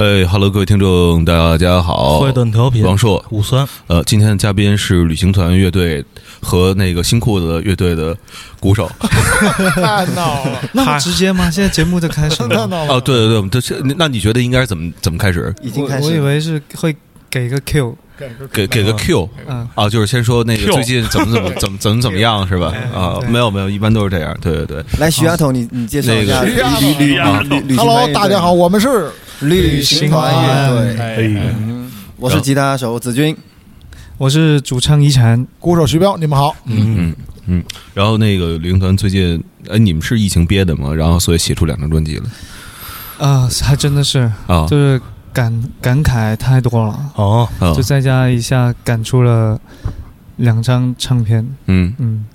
哎哈喽，各位听众，大家好，坏蛋调频，王硕，五三，呃，今天的嘉宾是旅行团乐队和那个新裤子乐队的鼓手。太闹了，那么直接吗？现在节目就开始太了。闹了。哦，对对对，我们这是那你觉得应该怎么怎么开始？已经开始。我以为是会给个 Q，给给个 Q 嗯，啊，就是先说那个最近怎么怎么怎么怎么怎么样是吧？啊，没有没有，一般都是这样。对对对，来，徐丫头，你你介绍一下那个旅徐丫头旅旅啊旅旅行团 Hello，大家好，我们是旅行团乐队。我是吉他手子君，我是主唱一禅，鼓手徐彪，你们好。嗯嗯嗯。然后那个旅行团最近，哎，你们是疫情憋的吗？然后所以写出两张专辑了啊，还真的是，啊就是感感慨太多了，哦，啊就在家一下赶出了两张唱片，嗯。嗯，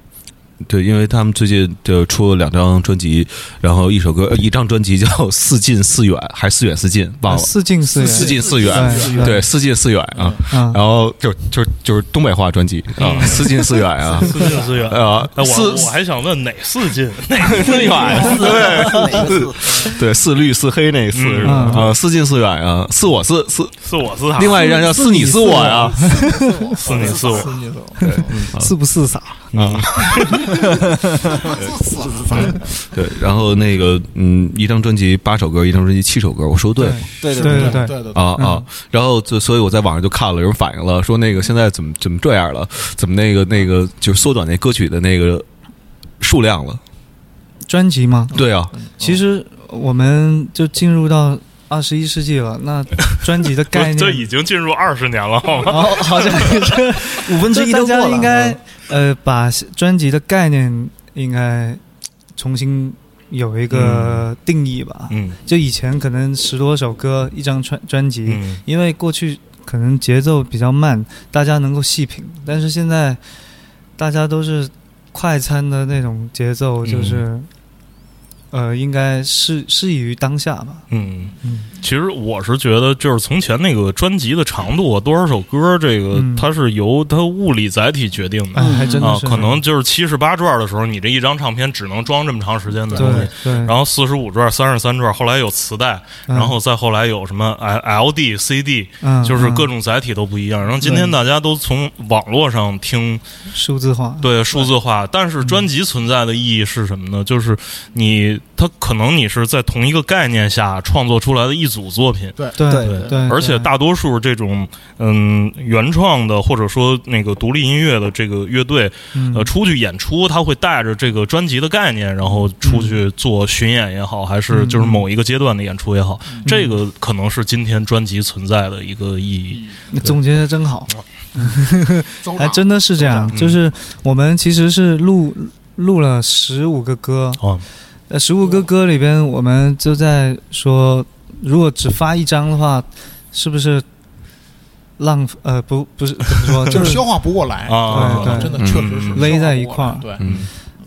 对，因为他们最近就出了两张专辑，然后一首歌，呃一张专辑叫《四近四远》，还是四远四近，忘了。四近四远，四近四远，对对，四近四远啊，啊，然后就就就是东北话专辑啊，四近四远啊，四近四远。啊，哎，我四我还想问哪四近哪？四远，对对，四绿四黑那四是吧？嗯。啊，四近四远啊，四我四四，是我是他，另外一张叫四你四我呀，四你是我，你走，是 不是傻？啊，对，然后那个嗯，一张专辑八首歌，一张专辑七首歌，我说对。对对对对对对啊啊！然后就所以我在网上就看了，有人反映了，说那个现在怎么怎么这样了？怎么那个那个就是缩短那歌曲的那个数量了？专辑吗？对啊，其实我们就进入到二十一世纪了，那专辑的 概念，这已经进入二十年了，好吗？哦，好像也是。五分之一 大都过了。家应该呃把专辑的概念应该重新有一个定义吧。嗯就以前可能十多首歌一张专专辑，嗯因为过去可能节奏比较慢，大家能够细品，但是现在大家都是快餐的那种节奏，就是。呃，应该适适宜于当下吧。嗯。嗯，其实我是觉得，就是从前那个专辑的长度啊，多少首歌，这个嗯它是由它物理载体决定的哎，还真的，是。啊可能就是七十八转的时候，你这一张唱片只能装这么长时间的东西。然后四十五转、三十三转，后来有磁带，嗯然后再后来有什么 L D、CD，嗯就是各嗯种载体都不一样。然后今天大家都从网络上听数字化。对数字化，但是专辑存在的意义是什么呢？就是你它可能你是在同一个概念下创作出来的一组作品。对。对对对，而且大多数这种嗯原创的或者说那个独立音乐的这个乐队，嗯。呃，出去演出，他会带着这个专辑的概念，然后出去做巡演也好，还是就是某一个阶段的演出也好，这个可能是今天专辑存在的一个意义。你总结的真好，走还真的是这样。嗯就是我们其实是录录了十五个歌，哦，呃，十五个歌里边，我们就在说，如果只发一张的话，是不是浪呃不不是怎么说，就就是是消化不过来。啊对对真的确实是嗯勒在一块儿。对，嗯。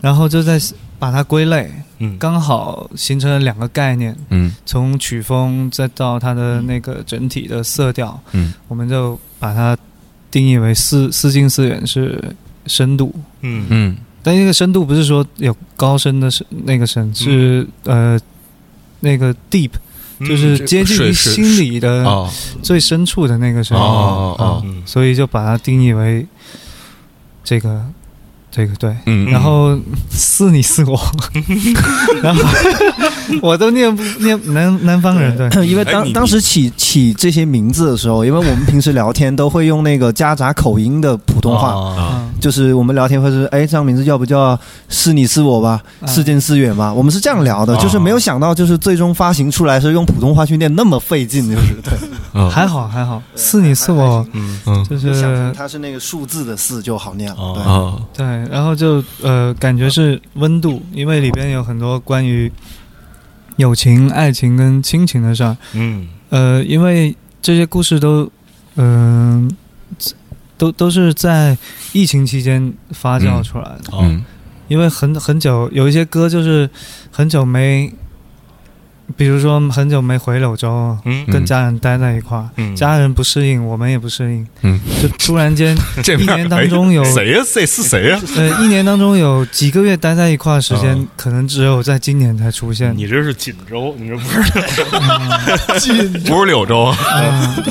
然后就在把它归类，嗯，刚好形成了两个概念，嗯。从曲风再到它的那个整体的色调，嗯。我们就把它定义为四四近四远是深度，嗯。嗯但那个深度不是说有高深的深那个深，是呃那个 deep，嗯就是接近于心理的哦。最深处的那个深。哦哦嗯。所以就把它定义为这个这个对。嗯，然后 似你似我，然后 我都念不念南南方人对，因为当当时起起这些名字的时候，因为我们平时聊天都会用那个夹杂口音的普通话，就是我们聊天会是，哎，这样名字要不叫是你是我吧，啊。是近是远吧，我们是这样聊的，啊。就是没有想到，就是最终发行出来是用普通话去念那么费劲，就是。对，啊。还好还好，是你是我，嗯嗯。就是想成是它是那个数字的四就好念哦了，对，然后就呃感觉是温度，因为里边有很多关于友情、爱情跟亲情的事儿，嗯。呃，因为这些故事都嗯、都都是在疫情期间发酵出来的。哦嗯。因为很很久有一些歌就是很久没比如说很久没回柳州，嗯。跟家人待在一块儿，嗯，家人不适应，我们也不适应，嗯，就突然间 这一年当中有哎谁呀？谁？是谁呀？呃一年当中有几个月待在一块儿的时间，哦可能只有在今年才出现。你这是锦州，你这不是 锦不是柳州，嗯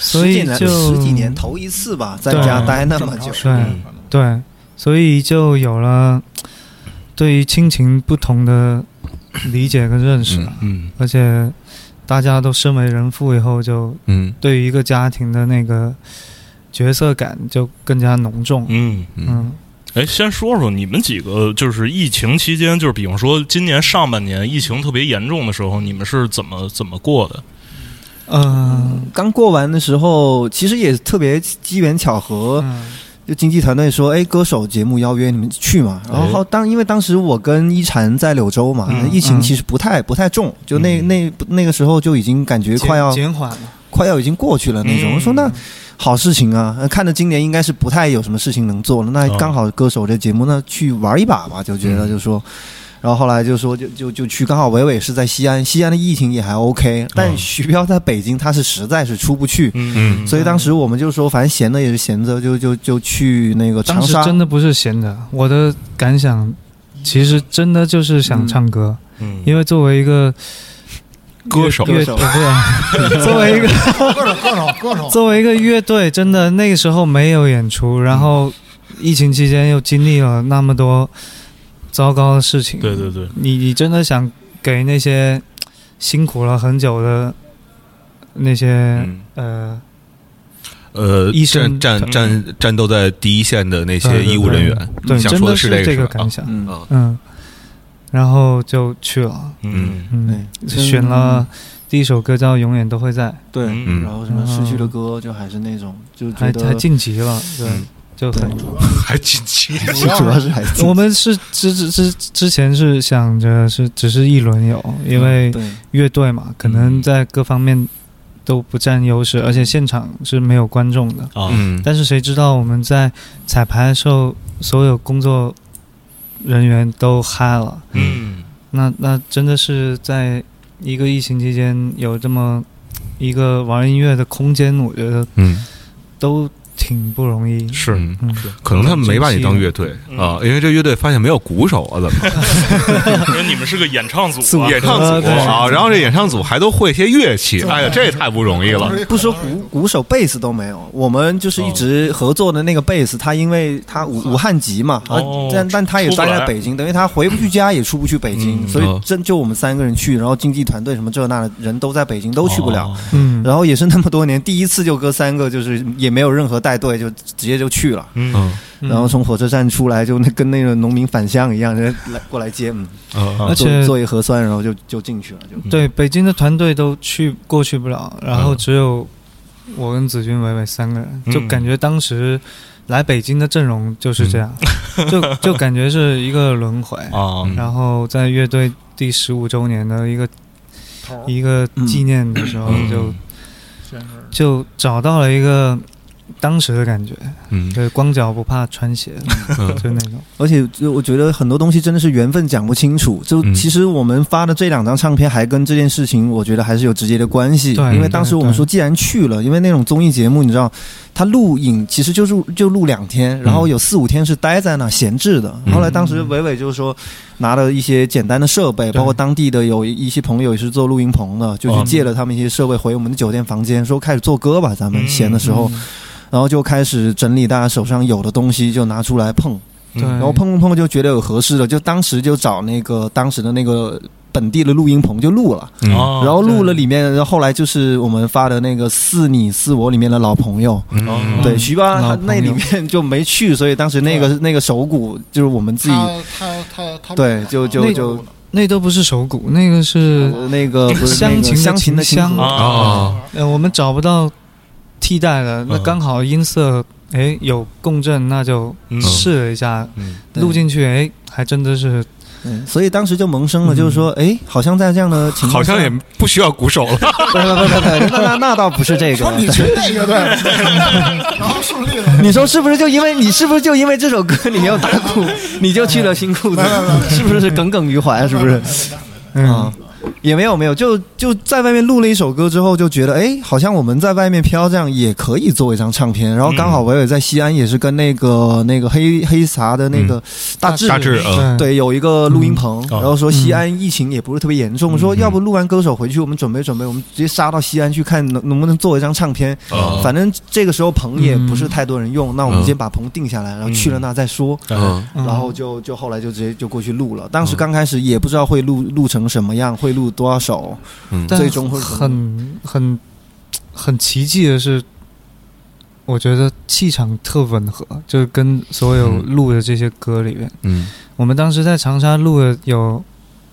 所以十几年就十几年头一次吧，在家待那么久，对对，所以就有了对于亲情不同的 理解跟认识了，嗯而且大家都身为人父以后，就嗯对于一个家庭的那个角色感就更加浓重。嗯。嗯嗯，哎，先说说你们几个，就是疫情期间，就是比方说今年上半年疫情特别严重的时候，你们是怎么怎么过的？嗯刚过完的时候，其实也特别机缘巧合，嗯就经纪团队说，哎，歌手节目邀约你们去嘛。然后当因为当时我跟一禅在柳州嘛，嗯疫情其实不太不太重，就那嗯那那个时候就已经感觉快要减减缓了。快要已经过去了那种。嗯我说那好事情啊，呃看着今年应该是不太有什么事情能做了，那哦刚好歌手这节目呢去玩一把吧，就觉得嗯就说。然后后来就说就就就去，刚好伟伟是在西安，西安的疫情也还 OK，但徐彪在北京，他是实在是出不去，嗯所以当时我们就说，反正闲着也是闲着，就就就去那个长当时沙。真的不是闲着，我的感想其实真的就是想唱歌，嗯因为作为一个歌手。乐手。呃不是 作为一个歌手歌手歌手，作为一个乐队，真的那个时候没有演出，然后疫情期间又经历了那么多糟糕的事情，对对对，你你真的想给那些辛苦了很久的那些、嗯。呃呃，医生战战战战斗在第一线的那些医务人员，对，你想说真的这是这个个感想，嗯，啊。嗯，然后就去了，嗯。嗯，对，选了第一首歌叫《永远都会在对，嗯然后什么失去了歌，就还是那种，就》，还还晋级了，对，嗯就很。还紧急。主要是还我们是之之之之前是想着是只是一轮游，因为乐队嘛，可能在各方面都不占优势，而且现场是没有观众的。啊嗯，但是谁知道我们在彩排的时候，所有工作人员都嗨了，嗯那那真的是在一个疫情期间有这么一个玩音乐的空间，我觉得嗯都挺不容易。是嗯嗯，可能他们没把你当乐队嗯。啊，因为这乐队发现没有鼓手啊，怎么？因为你们是个演唱组啊，演唱组啊？然后这演唱组还都会一些乐器，哎呀，这也太不容易了。不说鼓鼓手、贝斯都没有，我们就是一直合作的那个贝斯，他因为他武武汉籍嘛，啊哦但但他也待在北京，等于他回不去家，也出不去北京，嗯所以哦真就我们三个人去，然后经纪团队什么这那的人都在北京，都去不了。哦。嗯，然后也是那么多年，第一次就哥三个，就是也没有任何带队，就直接就去了。嗯。然后从火车站出来，就那跟那个农民返乡一样，人家来过来接，嗯，啊而且做做一核酸，然后就就进去了，就。对，北京的团队都去过去不了，然后嗯只有我跟子君、伟伟三个人，嗯。就感觉当时来北京的阵容就是这样，就就感觉是一个轮回。啊。嗯然后在乐队第十五周年的一个一个纪念的时候，嗯。就就找到了一个当时的感觉，嗯对，光脚不怕穿鞋，嗯 就那种。而且就我觉得很多东西真的是缘分讲不清楚。就嗯其实我们发的这两张唱片还跟这件事情，我觉得还是有直接的关系。对因为当时我们说，既然去了，因为那种综艺节目，你知道，他录影其实就是就录两天，然后有四五天是待在那闲置的。嗯后来当时伟伟就是说，拿了一些简单的设备，包括当地的有一些朋友也是做录音棚的，就去借了他们一些设备回我们的酒店房间，说开始做歌吧，咱们嗯闲的时候。嗯然后就开始整理大家手上有的东西，就拿出来碰。对，然后碰碰碰就觉得有合适的，就当时就找那个当时的那个本地的录音棚就录了，嗯。哦然后录了里面，然后后来就是我们发的那个似你似我里面的老朋友，嗯。对，徐巴他那里面就没去，所以当时那个那个手鼓就是我们自己他他他他对就就那就那都不是手鼓，那个是呃那个不是乡情乡情的琴箱琴啊。啊呃，我们找不到替代了，那嗯刚好音色哎有共振，那就嗯试了一下，嗯录进去哎还真的是嗯所以当时就萌生了，嗯就是说，哎，好像在这样的情况，好像也不需要鼓手了。不 不不不不，那那那倒不是这个说，你去那个对，然后顺利了。你说是不是就因为你是不是就因为这首歌你没有打鼓，你就去了新裤子？是不是耿耿于怀？是不是？嗯啊，也没有没有，就就在外面录了一首歌之后，就觉得哎，好像我们在外面飘这样也可以做一张唱片。然后刚好伟伟在西安也是跟那个那个黑黑啥的那个大志大致嗯。对有一个录音棚，嗯。然后说西安疫情也不是特别严重，嗯。说要不录完歌手回去，我们准备准备，我们直接杀到西安去看能能不能做一张唱片。哦。反正这个时候棚也不是太多人用，那我们嗯先把棚定下来，然后去了那再说。然后就就后来就直接就过去录了。当时刚开始也不知道会录录成什么样，会录多少，嗯。但最终会很很很奇迹的是，我觉得气场特吻合，就是跟所有嗯。录的这些歌里面，嗯。我们当时在长沙录的有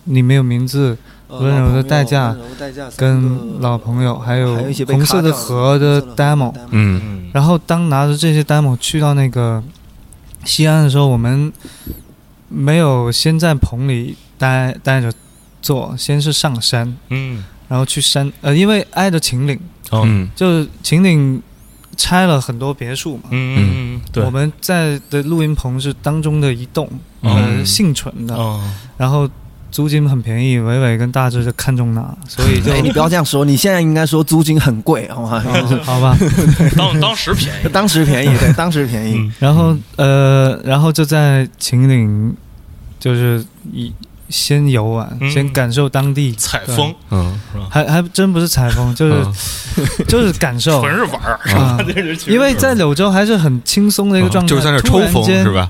你没有名字，温柔的代价温柔代价跟老朋友，还有一些红色的河的 demo。嗯。嗯。然后当拿着这些 demo 去到那个西安的时候，我们没有先在棚里待待着做，先是上山，嗯。然后去山，呃，因为挨着秦岭，嗯嗯。就是秦岭拆了很多别墅嘛。嗯嗯，对，我们在的录音棚是当中的一栋，呃，嗯幸存的，嗯然后租金很便宜，伟伟跟大志就看中那，所以就哎，你不要这样说，你现在应该说租金很贵，好吗？哦好吧，当当时便宜，当时便宜，对，当时便宜。嗯然后呃，然后就在秦岭，就是以先游玩，嗯。先感受当地采风。嗯。是吧？还还真不是采风，就是、嗯。就是感受。纯是玩儿，啊。这是因为在柳州还是很轻松的一个状态，就是在那抽风是？吧？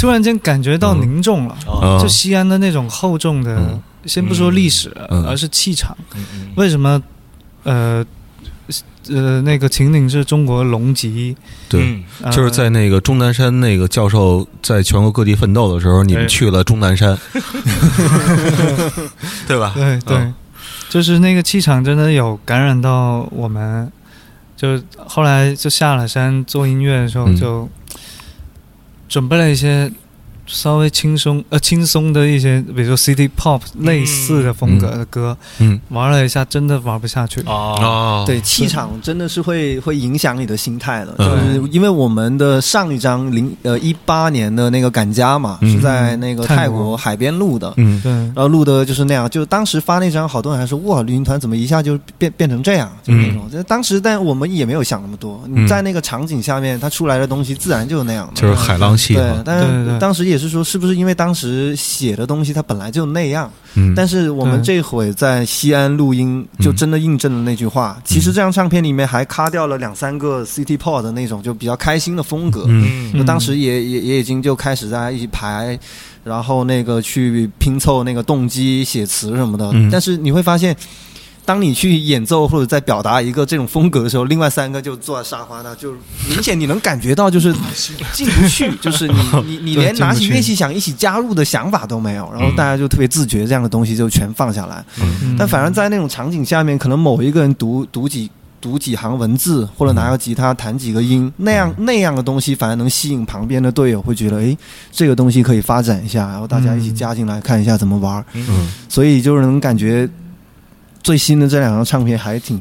突然间感觉到凝重了，就西安的那种厚重的，嗯。先不说历史，嗯。而是气场。嗯嗯。为什么？呃呃，那个秦岭是中国龙脊，对，就是在那个钟南山那个教授在全国各地奋斗的时候，你们哎去了钟南山，对吧？对对，嗯就是那个气场真的有感染到我们。就后来就下了山做音乐的时候，嗯。就准备了一些稍微轻松呃轻松的一些，比如说 City Pop 类似的风格的歌，嗯。玩了一下，真的玩不下去。啊哦，对，气场真的是会会影响你的心态的，就嗯是因为我们的上一张零呃一八年的那个赶家嘛，嗯。是在那个泰国海边录的，嗯。对，然后录的就是那样，就当时发那张，好多人还说哇，旅行团怎么一下就变变成这样，就那种。就当时，但我们也没有想那么多。嗯。你在那个场景下面，它出来的东西自然就是那样的。就是海浪戏对嘛，，但是当时也是说，是不是因为当时写的东西它本来就那样？嗯，但是我们对这回在西安录音，就真的印证了那句话。其实这张唱片里面还卡掉了两三个 City Pop 的那种就比较开心的风格。嗯嗯就当时也也也已经就开始大家一起排，然后那个去拼凑那个动机、写词什么的。嗯但是你会发现，当你去演奏或者在表达一个这种风格的时候，另外三个就坐在沙发那，就明显你能感觉到就是 进不去，就是你 你你连拿起乐器想一起加入的想法都没有，然后大家就特别自觉，这样的东西就全放下来。嗯。但反而在那种场景下面，可能某一个人读读几读几行文字，或者拿个吉他弹几个音，那样那样的东西，反而能吸引旁边的队友，会觉得诶，这个东西可以发展一下，然后大家一起加进来看一下怎么玩所以就是能感觉最新的这两张唱片还挺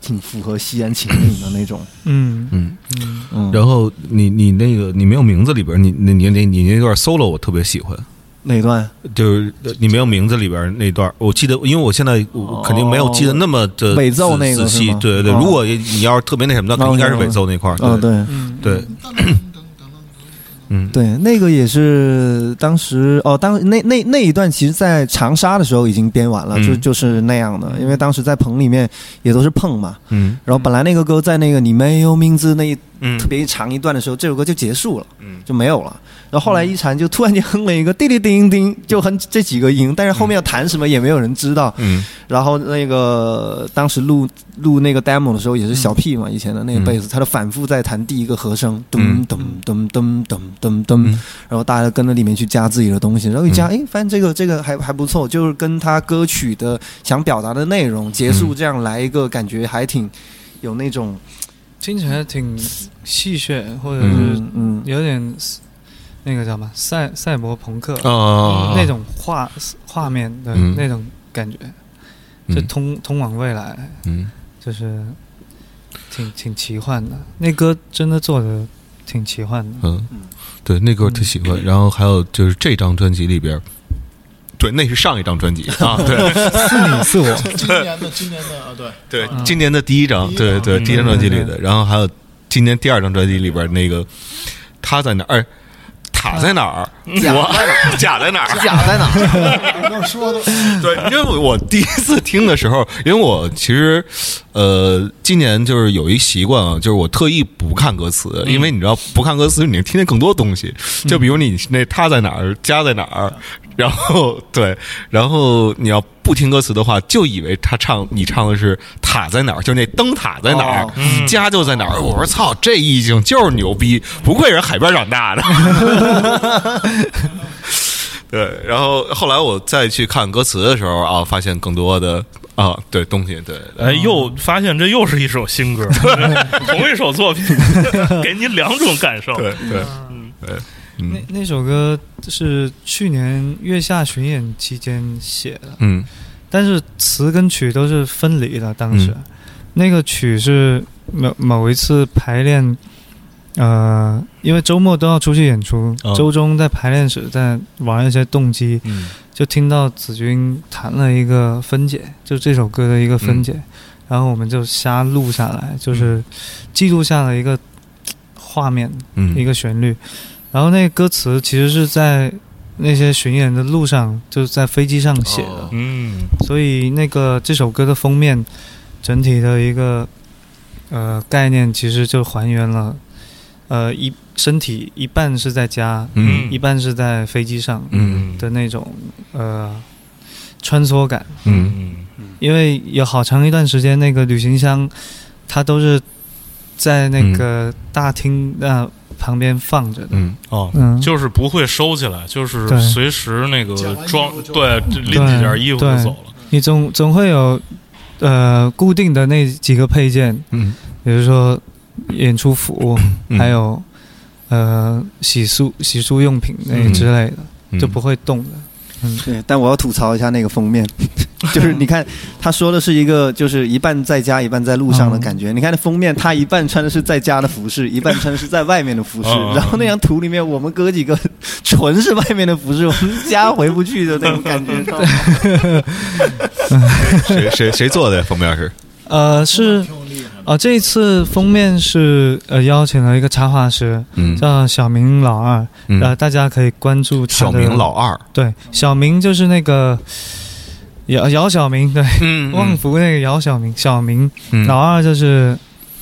挺符合西安情景的那种。嗯嗯，嗯嗯，然后你你那个你没有名字里边，你你你你你那段 solo 我特别喜欢。哪段？就是你没有名字里边那段，我记得，因为我现在我肯定没有记得那么的尾奏那个仔细。对对如果你要是特别那什么的，哦应该是尾奏那块儿。嗯，对。嗯，对，嗯，对，那个也是当时哦，当那那那一段，其实，在长沙的时候已经编完了，嗯。就就是那样的。因为当时在棚里面也都是碰嘛，嗯。然后本来那个歌在那个你没有名字那一嗯。特别长一段的时候，这首歌就结束了，嗯。就没有了。然后后来一禅就突然间哼了一个叮叮叮叮，就哼这几个音，但是后面要弹什么也没有人知道。嗯。然后那个当时录录那个 demo 的时候也是小 P 嘛，以前的那个贝斯，他就反复在弹第一个和声，咚嗯。咚咚咚咚咚咚，嗯。然后大家跟着里面去加自己的东西，然后一加，哎，发现这个这个还还不错，就是跟他歌曲的想表达的内容结束这样来一个感觉还挺有那种听起来挺戏谑，或者是嗯。嗯有点那个叫什么赛赛博朋克啊那种画画面的嗯。那种感觉，就通通往未来，嗯就是挺挺奇幻的。那歌真的做的挺奇幻的。嗯，对，那歌我特喜欢。然后还有就是这张专辑里边，对，那是上一张专辑 啊，对是你是我，今年的今年的啊，对对，今年的第一张，对对，第一张专辑里的，然后还有今年第二张专辑里边那个他在哪儿，哎塔在哪儿，我甲在哪儿，假在哪？我跟我说的，对，因为我第一次听的时候，因为我其实，呃，今年就是有一习惯啊，就是我特意不看歌词，因为你知道不看歌词，你能听见更多东西。就比如你那他在哪儿，家在哪儿，然后对，然后你要不听歌词的话，就以为他唱你唱的是塔在哪儿，就那灯塔在哪儿，哦家就在哪儿。我说操，这意境就是牛逼，不愧是海边长大的。对，然后后来我再去看歌词的时候啊，发现更多的啊，对东西，对，对哎，又发现这又是一首新歌，同一首作品，给你两种感受。对对，那那首歌是去年月下巡演期间写的，嗯。但是词跟曲都是分离的。当时、嗯。那个曲是某某一次排练，呃，因为周末都要出去演出，哦。周中在排练室在玩一些动机，嗯。就听到子君弹了一个分解，就这首歌的一个分解，然后我们就瞎录下来，就是记录下了一个画面，嗯。一个旋律。然后那个歌词其实是在那些巡演的路上，就是在飞机上写的，哦。嗯所以那个这首歌的封面整体的一个呃概念，其实就还原了呃一身体一半是在家，嗯。一半是在飞机上嗯。的那种呃穿梭感。嗯。嗯因为有好长一段时间，那个旅行箱它都是在那个大厅那旁边放着的。嗯哦，嗯，就是不会收起来，就是随时那个装对拎几件衣服就走了。你总总会有呃固定的那几个配件，嗯。比如说演出服，嗯。还有呃洗漱洗漱用品那嗯。之类的，嗯。就不会动的。嗯，对，但我要吐槽一下那个封面，就是你看他说的是一个就是一半在家一半在路上的感觉。你看那封面，他一半穿的是在家的服饰，一半穿的是在外面的服饰。然后那张图里面，我们哥几个 纯是外面的服饰，我们家回不去的那种感觉。知道吗 谁谁谁做的封面是？呃是挺有厉害的。呃这一次封面是呃邀请了一个插画师嗯。叫小明老二，呃嗯，大家可以关注他小明老二，对小明就是那个。姚姚晓明对，嗯旺福那个姚晓明，小明嗯。老二就是，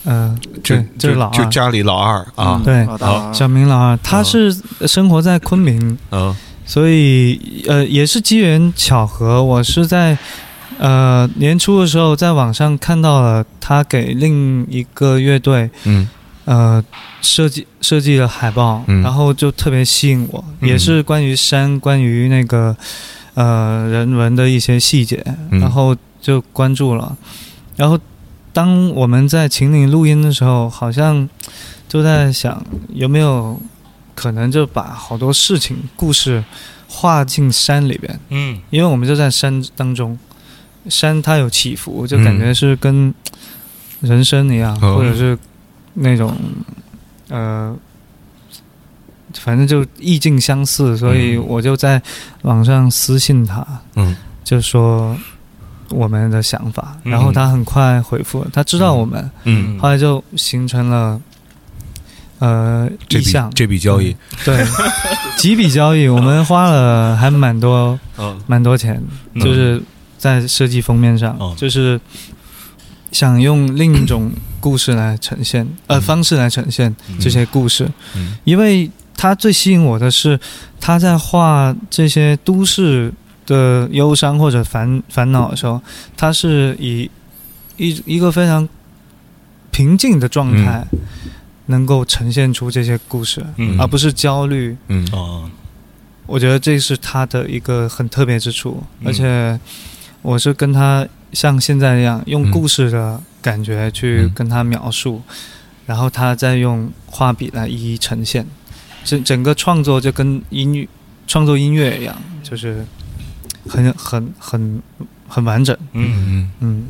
呃，就，就是老二，就家里老二啊，对老大。小明老二，他是生活在昆明，嗯。所以呃也是机缘巧合，我是在呃年初的时候在网上看到了他给另一个乐队嗯。呃设计设计的海报，嗯。然后就特别吸引我，嗯。也是关于山，关于那个呃人文的一些细节，嗯。然后就关注了，然后当我们在秦岭录音的时候，好像就在想有没有可能就把好多事情故事画进山里边，嗯。因为我们就在山当中，山它有起伏，就感觉是跟人生一样，哦。或者是那种呃，反正就意境相似，所以嗯。我就在网上私信他，嗯。就说我们的想法，嗯。然后他很快回复，他知道我们，嗯，后来就形成了呃这笔意向，这笔交易，对。几笔交易，我们花了还蛮多嗯蛮多钱，嗯。就是在设计封面上，哦。就是想用另一种故事来呈现，呃，嗯方式来呈现这些故事，嗯。因为他最吸引我的是他在画这些都市的忧伤或者烦烦恼的时候，他是以一一个非常平静的状态，能够呈现出这些故事，嗯。而不是焦虑。嗯。哦。我觉得这是他的一个很特别之处，嗯。而且我是跟他像现在一样用嗯。故事的感觉去嗯。跟他描述，然后他再用画笔来一一呈现，整整个创作就跟音乐创作音乐一样，就是很很很很完整。嗯嗯。嗯。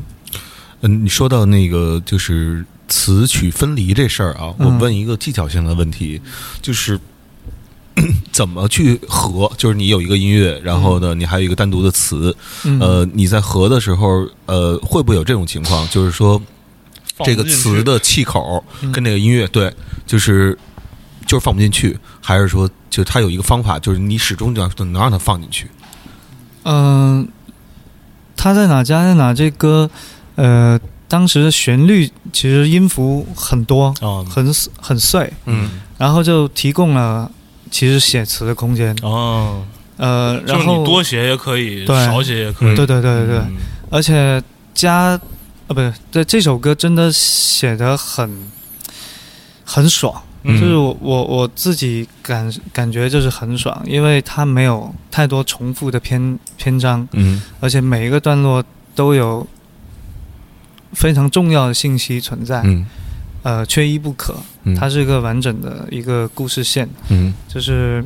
嗯，你说到那个就是词曲分离这事儿啊，我嗯。问一个技巧性的问题，就是 怎么去合？就是你有一个音乐，然后呢，你还有一个单独的词，嗯呃，你在合的时候，呃，会不会有这种情况？就是说，这个词的气口嗯跟那个音乐，对，就是就是放不进去，还是说，就它有一个方法，就是你始终要能让它放进去？嗯、他在哪家在哪这歌，呃，当时的旋律其实音符很多，啊很很碎，嗯然后就提供了其实写词的空间。哦，呃，就是然后你多写也可以，少写也可以，对对对对对，嗯。而且加啊不是对这首歌真的写的很很爽，嗯。就是我我我自己感感觉就是很爽，因为它没有太多重复的篇篇章，嗯。而且每一个段落都有非常重要的信息存在，嗯呃，缺一不可。嗯，它是一个完整的一个故事线，嗯。就是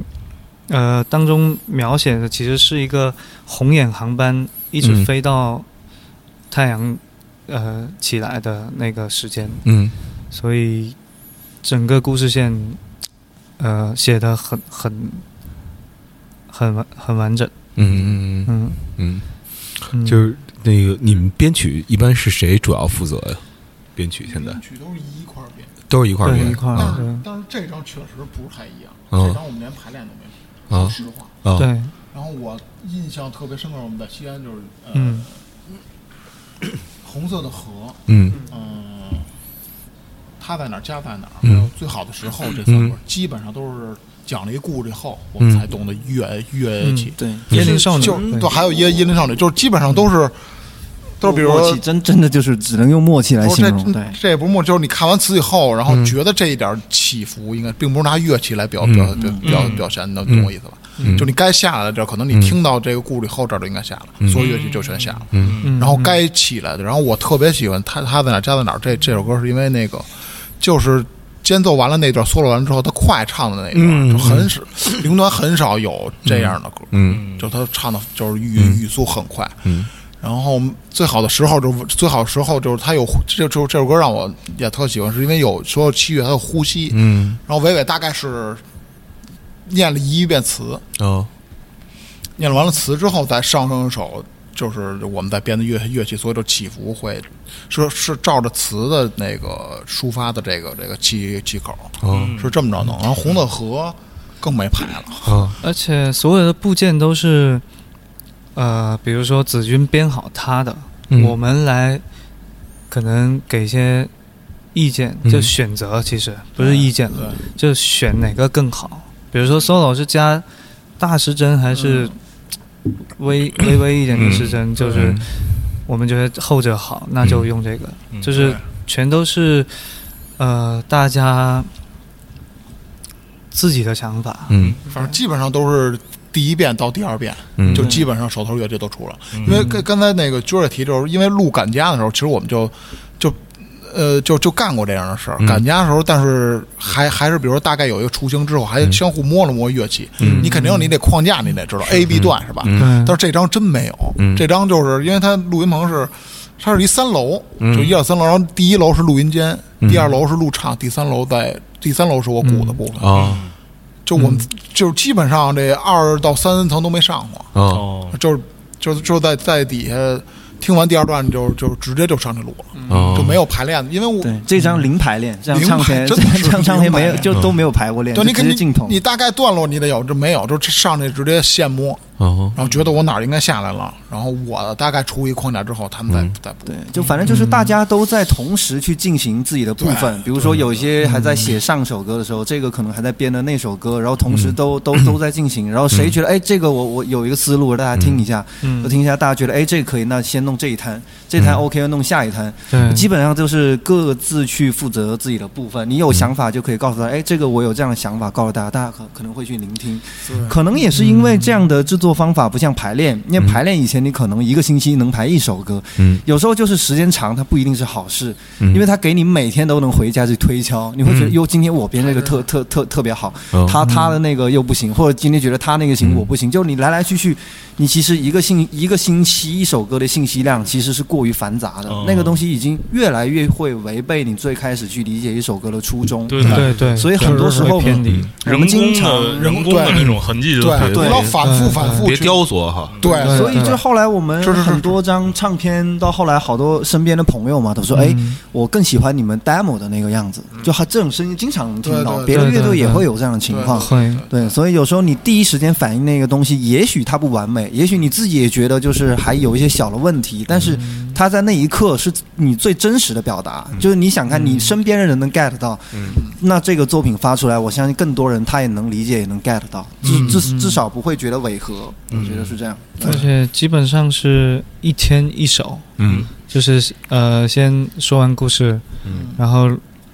呃当中描写的其实是一个红眼航班一直嗯。飞到太阳呃起来的那个时间，嗯。所以整个故事线呃写的很很很完很完整，嗯嗯嗯，嗯，嗯。就是那个你们编曲一般是谁主要负责呀？编曲现在。编曲都是一块儿编，都是一块儿编。一块儿啊。对。但是这张确实不是太一样，嗯。这张我们连排练都没有，啊。说实话。啊。对，然后我印象特别深刻，我们在西安就是呃，嗯。红色的河，嗯。嗯、他在哪儿，家在哪儿，嗯。还有最好的时候这三嗯。本，基本上都是讲了一故事以后，我们才懂得乐乐器。对，椰林少女就对。对，还有椰椰林少女，就是基本上都是都是比如说默契，真真的就是只能用默契来形容。对。这，这也不是默，就是你看完词以后，然后嗯。觉得这一点起伏应该并不是拿乐器来表嗯。表表表现，的懂我意思吧？嗯。就你该下来的这儿，可能你嗯。听到这个故事以后，这儿就应该下了，嗯。所有乐器就全下了。嗯。嗯，然后该起来的，然后我特别喜欢他他在哪儿家在哪儿这这首歌，是因为那个就是间奏完了那段 solo 完之后，他快唱的那段，嗯就很少，铃端很少有这样的歌，嗯。就他唱的就是语嗯。语速很快。嗯然后最好的时候就是最好的时候就是他有这就这首歌让我也特喜欢，是因为有所有器乐它有呼吸，嗯。然后伟伟大概是念了一遍词，哦。念完了词之后再上上手，就是我们在编的乐乐器，所以就起伏会是是照着词的那个抒发的这个这个气气口，嗯是这么着弄。然后红的河更没牌了，嗯而且所有的部件都是，呃，比如说子君编好他的，嗯。我们来可能给一些意见，嗯。就选择，其实不是意见对。了，就选哪个更好。比如说 solo 是加大时针还是微微微一点的时针，就是嗯。我们觉得后者好，那就用这个，嗯。就是全都是呃大家自己的想法。嗯。反正基本上都是第一遍到第二遍，嗯就基本上手头乐器都出了。嗯因为刚刚才那个军儿也提，就是因为录赶家的时候，其实我们就就呃就就干过这样的事儿。嗯赶家的时候，但是还还是比如说大概有一个雏形之后，还嗯相互摸了摸乐器。嗯你肯定你得框架，你得知道 A B 段是吧？嗯但是这张真没有，嗯这张就是因为它录音棚是。它是一三楼，嗯就一二三楼，然后第一楼是录音间，嗯第二楼是录唱，第三楼在第三楼是我鼓的部分。啊就我们就基本上这二到三层都没上过，啊哦，就是就是就在在底下听完第二段就就直接就上这路了，嗯就没有排练。的，因为我对，这张零排练，这张零唱片，排这真的是张唱片没有零排就都没有排过练，对你就直肯定接进筒。你大概段落你得有，这没有，就上去直接现摸，哦然后觉得我哪儿应该下来了，然后我大概出一框架之后，他们再嗯。再补。对，就反正就是大家都在同时去进行自己的部分，比如说有些还在写上首歌的时候，这个可能还在编的那首歌，然后同时都都都在进行，然后谁觉得哎这个我我有一个思路，大家听一下，嗯。我听一下，大家觉得哎这个可以，那先弄这一摊，这摊嗯。OK 弄下一摊，对，基本上就是各自去负责自己的部分。你有想法就可以告诉他，哎，这个我有这样的想法，告诉大家，大家可可能会去聆听。可能也是因为这样的制作作方法不像排练，因为排练以前你可能一个星期能排一首歌，嗯，有时候就是时间长，它不一定是好事，嗯。因为它给你每天都能回家去推敲，你会觉得嗯。哟，今天我编那个特特特特别好，哦。他他的那个又不行，或者今天觉得他那个行嗯。我不行，就你来来去去，你其实一个星一个星期一首歌的信息量其实是过于繁杂的哦，那个东西已经越来越会违背你最开始去理解一首歌的初衷。对对对对，所以很多时候。我人工们经常的人工的对那种痕迹就对，特别不要反复嗯反复去别雕琢哈，对，所以就后来我们很多张唱片，到后来好多身边的朋友嘛，都说：“嗯。哎，我更喜欢你们 demo 的那个样子。”就还这种声音经常能听到，别的乐队也会有这样的情况。对，所以有时候你第一时间反应那个东西，也许它不完美，也许你自己也觉得就是还有一些小的问题，但是它在那一刻是你最真实的表达，就是你想看你身边的人能 get 到，那这个作品发出来，我相信更多人他也能理解，也能 get 到，至至至少不会觉得违和，我觉得是这样。而且基本上是一天一首，嗯。就是呃，先说完故事，嗯。然后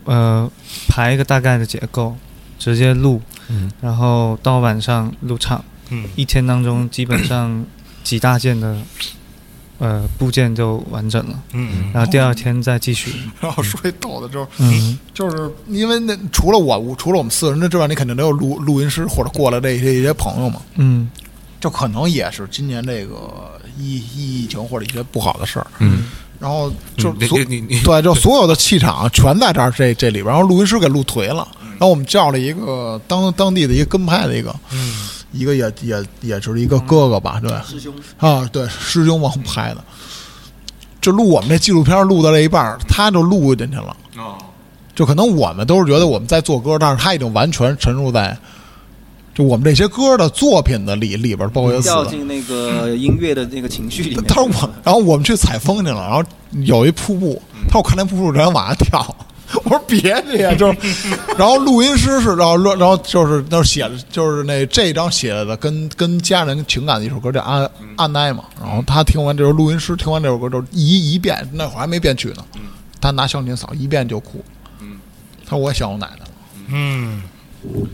呃排一个大概的结构，直接录，嗯。然后到晚上录唱。嗯。一天当中基本上几大件的呃部件就完整了，嗯。然后第二天再继续。然后说一逗的，就是嗯。就是因为那除了我，除了我们四个人之外，你肯定得有录录音师或者过来这些一些朋友嘛。嗯。就可能也是今年这个疫疫情或者一些不好的事儿，嗯，然后就你所你你你。对，就所有的气场全在这儿这这里边，然后录音师给录颓了，然后我们叫了一个当当地的一个跟拍的一个，嗯一个也也也是一个哥哥吧，对。师兄，啊，对，师兄帮我拍的，就录我们这纪录片录到这一半儿，他就录进去了。哦。就可能我们都是觉得我们在做歌，但是他已经完全沉入在就我们这些歌的作品的里里边，包括有掉进那个音乐的那个情绪里面。他说我，然后我们去采风去了，然后有一瀑布，他说我看那瀑布人往下跳，我说别介呀，就是，然后录音师是，然后然后就是那写的就是那这张写的跟跟家人情感的一首歌叫《安安奈》嘛，然后他听完这首录音师听完这首歌之后一一遍，那会儿还没编曲呢，他拿小琴扫一遍就哭，他说我也想我奶奶了。嗯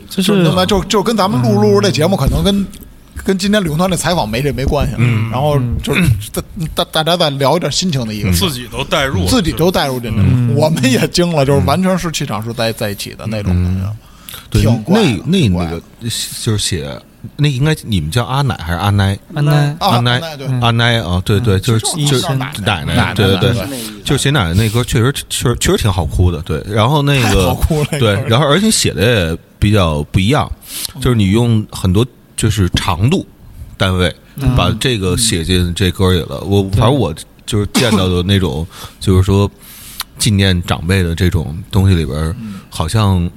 就就是那么就就跟咱们录录这节目，可能跟跟今天旅行团这采访没这没关系了。嗯。然后就是大大大家再聊一点心情的一个事儿，自己都带入，自己都带入进去我们也惊了，就是完全是气场是在在一起的那种感觉。对挺，怪那那那个就是写那应该你们叫阿奶还是阿奶？阿奶。奶对，嗯阿奶啊，对对，就是就是奶奶奶奶对对对，就是写奶奶那歌确实确实确实挺好哭的，对。然后那个哭了。对，然后而且写的也比较不一样，就是你用很多就是长度单位嗯。把这个写进这歌里了。我反正我就是见到的那种，就是说纪念长辈的这种东西里边，好像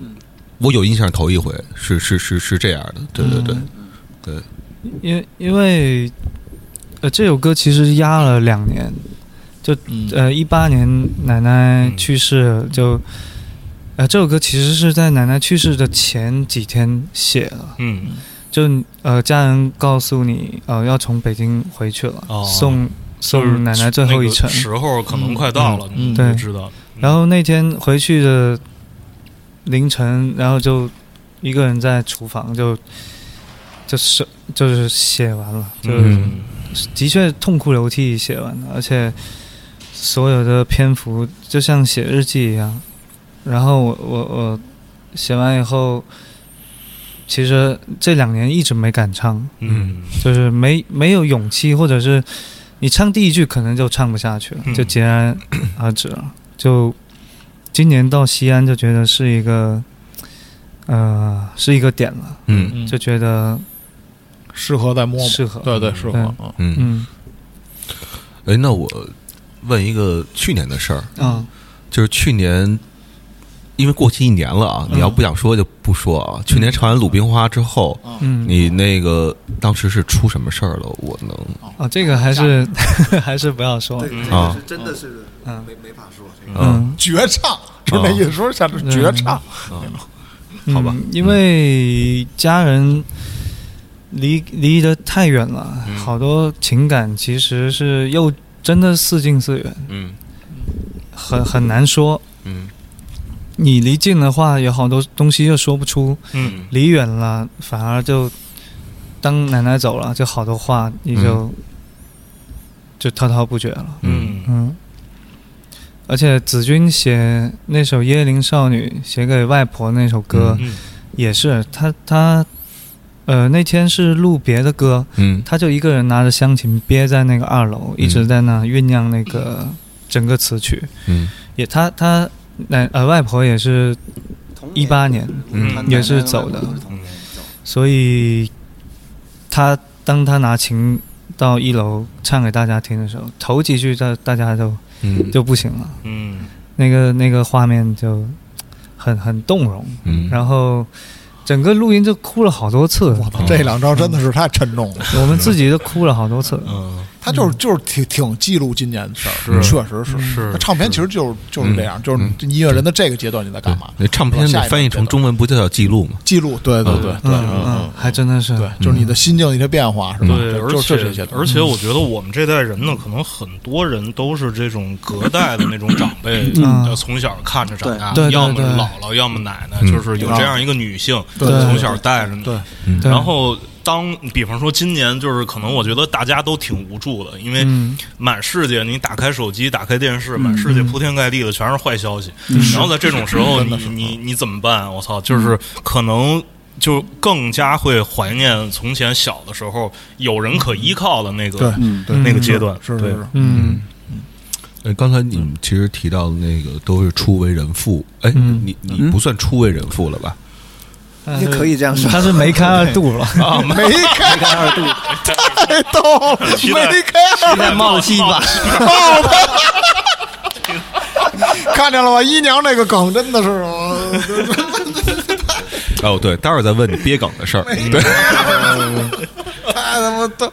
我有印象头一回是是是是这样的，对对对嗯。对，因为因为呃这首歌其实压了两年，就嗯呃一八年奶奶去世就。呃，这首歌其实是在奶奶去世的前几天写的，嗯就呃家人告诉你呃要从北京回去了，哦。送送奶奶最后一程，时候可能快到了，嗯你对。就知道。然后那天回去的凌晨，然后就一个人在厨房就就是就是写完了，就是嗯的确痛哭流涕写完了，而且所有的篇幅就像写日记一样。然后我我我写完以后，其实这两年一直没敢唱，嗯。就是没没有勇气，或者是你唱第一句可能就唱不下去了，嗯。就戛然而止了。就今年到西安就觉得是一个，呃，是一个点了，嗯。嗯。就觉得适合再摸摸，适合对对适合。嗯。嗯。哎，那我问一个去年的事儿，啊。就是去年。因为过去一年了啊，你要不想说就不说啊。去年唱完《鲁冰花》之后，嗯，你那个当时是出什么事儿了？我能啊，这个还是 还是不要说，啊。个是真的是嗯。没没法说。这个。嗯。绝唱，就那意思，说像是绝唱。好吧。嗯因为家人离离得太远了，嗯。好多情感其实是又真的似近似远，嗯。很很难说。嗯你离近的话，有好多东西又说不出；嗯。离远了，反而就当奶奶走了，就好多话你就、就滔滔不绝了。嗯。嗯，而且子君写那首《椰林少女》，写给外婆那首歌，嗯。也是他他呃那天是录别的歌，嗯。他就一个人拿着乡琴憋在那个二楼，一直在那酝酿那个整个词曲。嗯。也他他奶呃外婆也是，一八年嗯也是走的。所以他当他拿琴到一楼唱给大家听的时候，头几句大大家就嗯。就不行了，嗯。那个那个画面就很很动容，嗯，然后整个录音就哭了好多次，我操，这两招真的是太沉重了。我们自己都哭了好多次。嗯，他就是就是挺挺记录今年的事儿，确实是。是那唱片其实就是就是这样，就是音乐人的这个阶段你在干嘛？那唱片得翻译成中文不就叫记录吗？记录，对对对对，嗯嗯，还真的是对，就是你的心境一些变化，是吧？对，而就就是这且些。而且我觉得我们这代人呢，可能很多人都是这种隔代的那种长辈，从小看着长大，要么是姥姥，要么奶奶，嗯就是有这样一个女性对从小带着对然后当比方说今年就是可能我觉得大家都挺无助的，因为嗯。满世界你打开手机、打开电视，满世界铺天盖地的全是坏消息。然后在这种时候，你你你怎么办？我操，就是可能。就更加会怀念从前小的时候有人可依靠的那个对。嗯对。那个阶段，是是是，嗯。呃，刚才你们其实提到的那个都是初为人父，哎，嗯。你你不算初为人父了吧？也可以这样说。他是梅开二度了。啊没开开二度，太逗了，期待没开二现在冒气吧？看见了吧？姨娘这个梗真的是，哦，对，待会儿再问你憋梗的事儿。对，太他妈逗。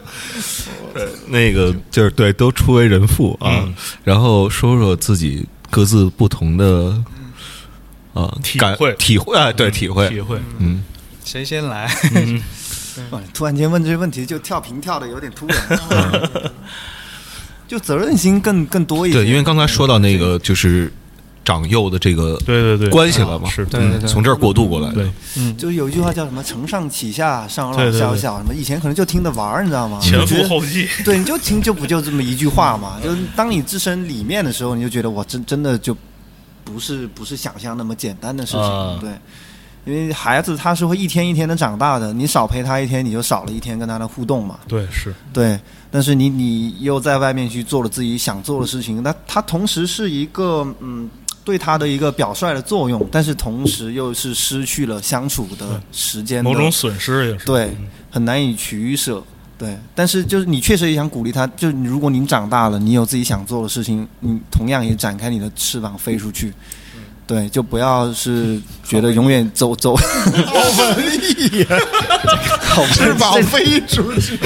那个就是对，都初为人父啊，然后说说自己各自不同的啊感体会体会啊，对，体会，体会，嗯，谁先来？突然间问这些问题，就跳屏跳的有点突然。就责任心更更多一点。对，因为刚才说到那个就是长幼的这个对对对，关系了嘛，是对对对。从这儿过渡过来的对，嗯，就是有一句话叫什么“承上启下，上老下小”什么，以前可能就听着玩儿，你知道吗？前赴后继，对，你就听就不就这么一句话嘛？就是当你置身里面的时候，你就觉得我真真的就不是不是想象那么简单的事情。啊对，因为孩子他是会一天一天的长大的，你少陪他一天，你就少了一天跟他的互动嘛。对是，对，但是你你又在外面去做了自己想做的事情，那他同时是一个嗯。对他的一个表率的作用，但是同时又是失去了相处的时间的某种损失也是，对，很难以取舍。对，但是就是你确实也想鼓励他，就是如果您长大了，你有自己想做的事情，你同样也展开你的翅膀飞出去。对，就不要是觉得永远走 走，好文艺，好翅膀飞出去，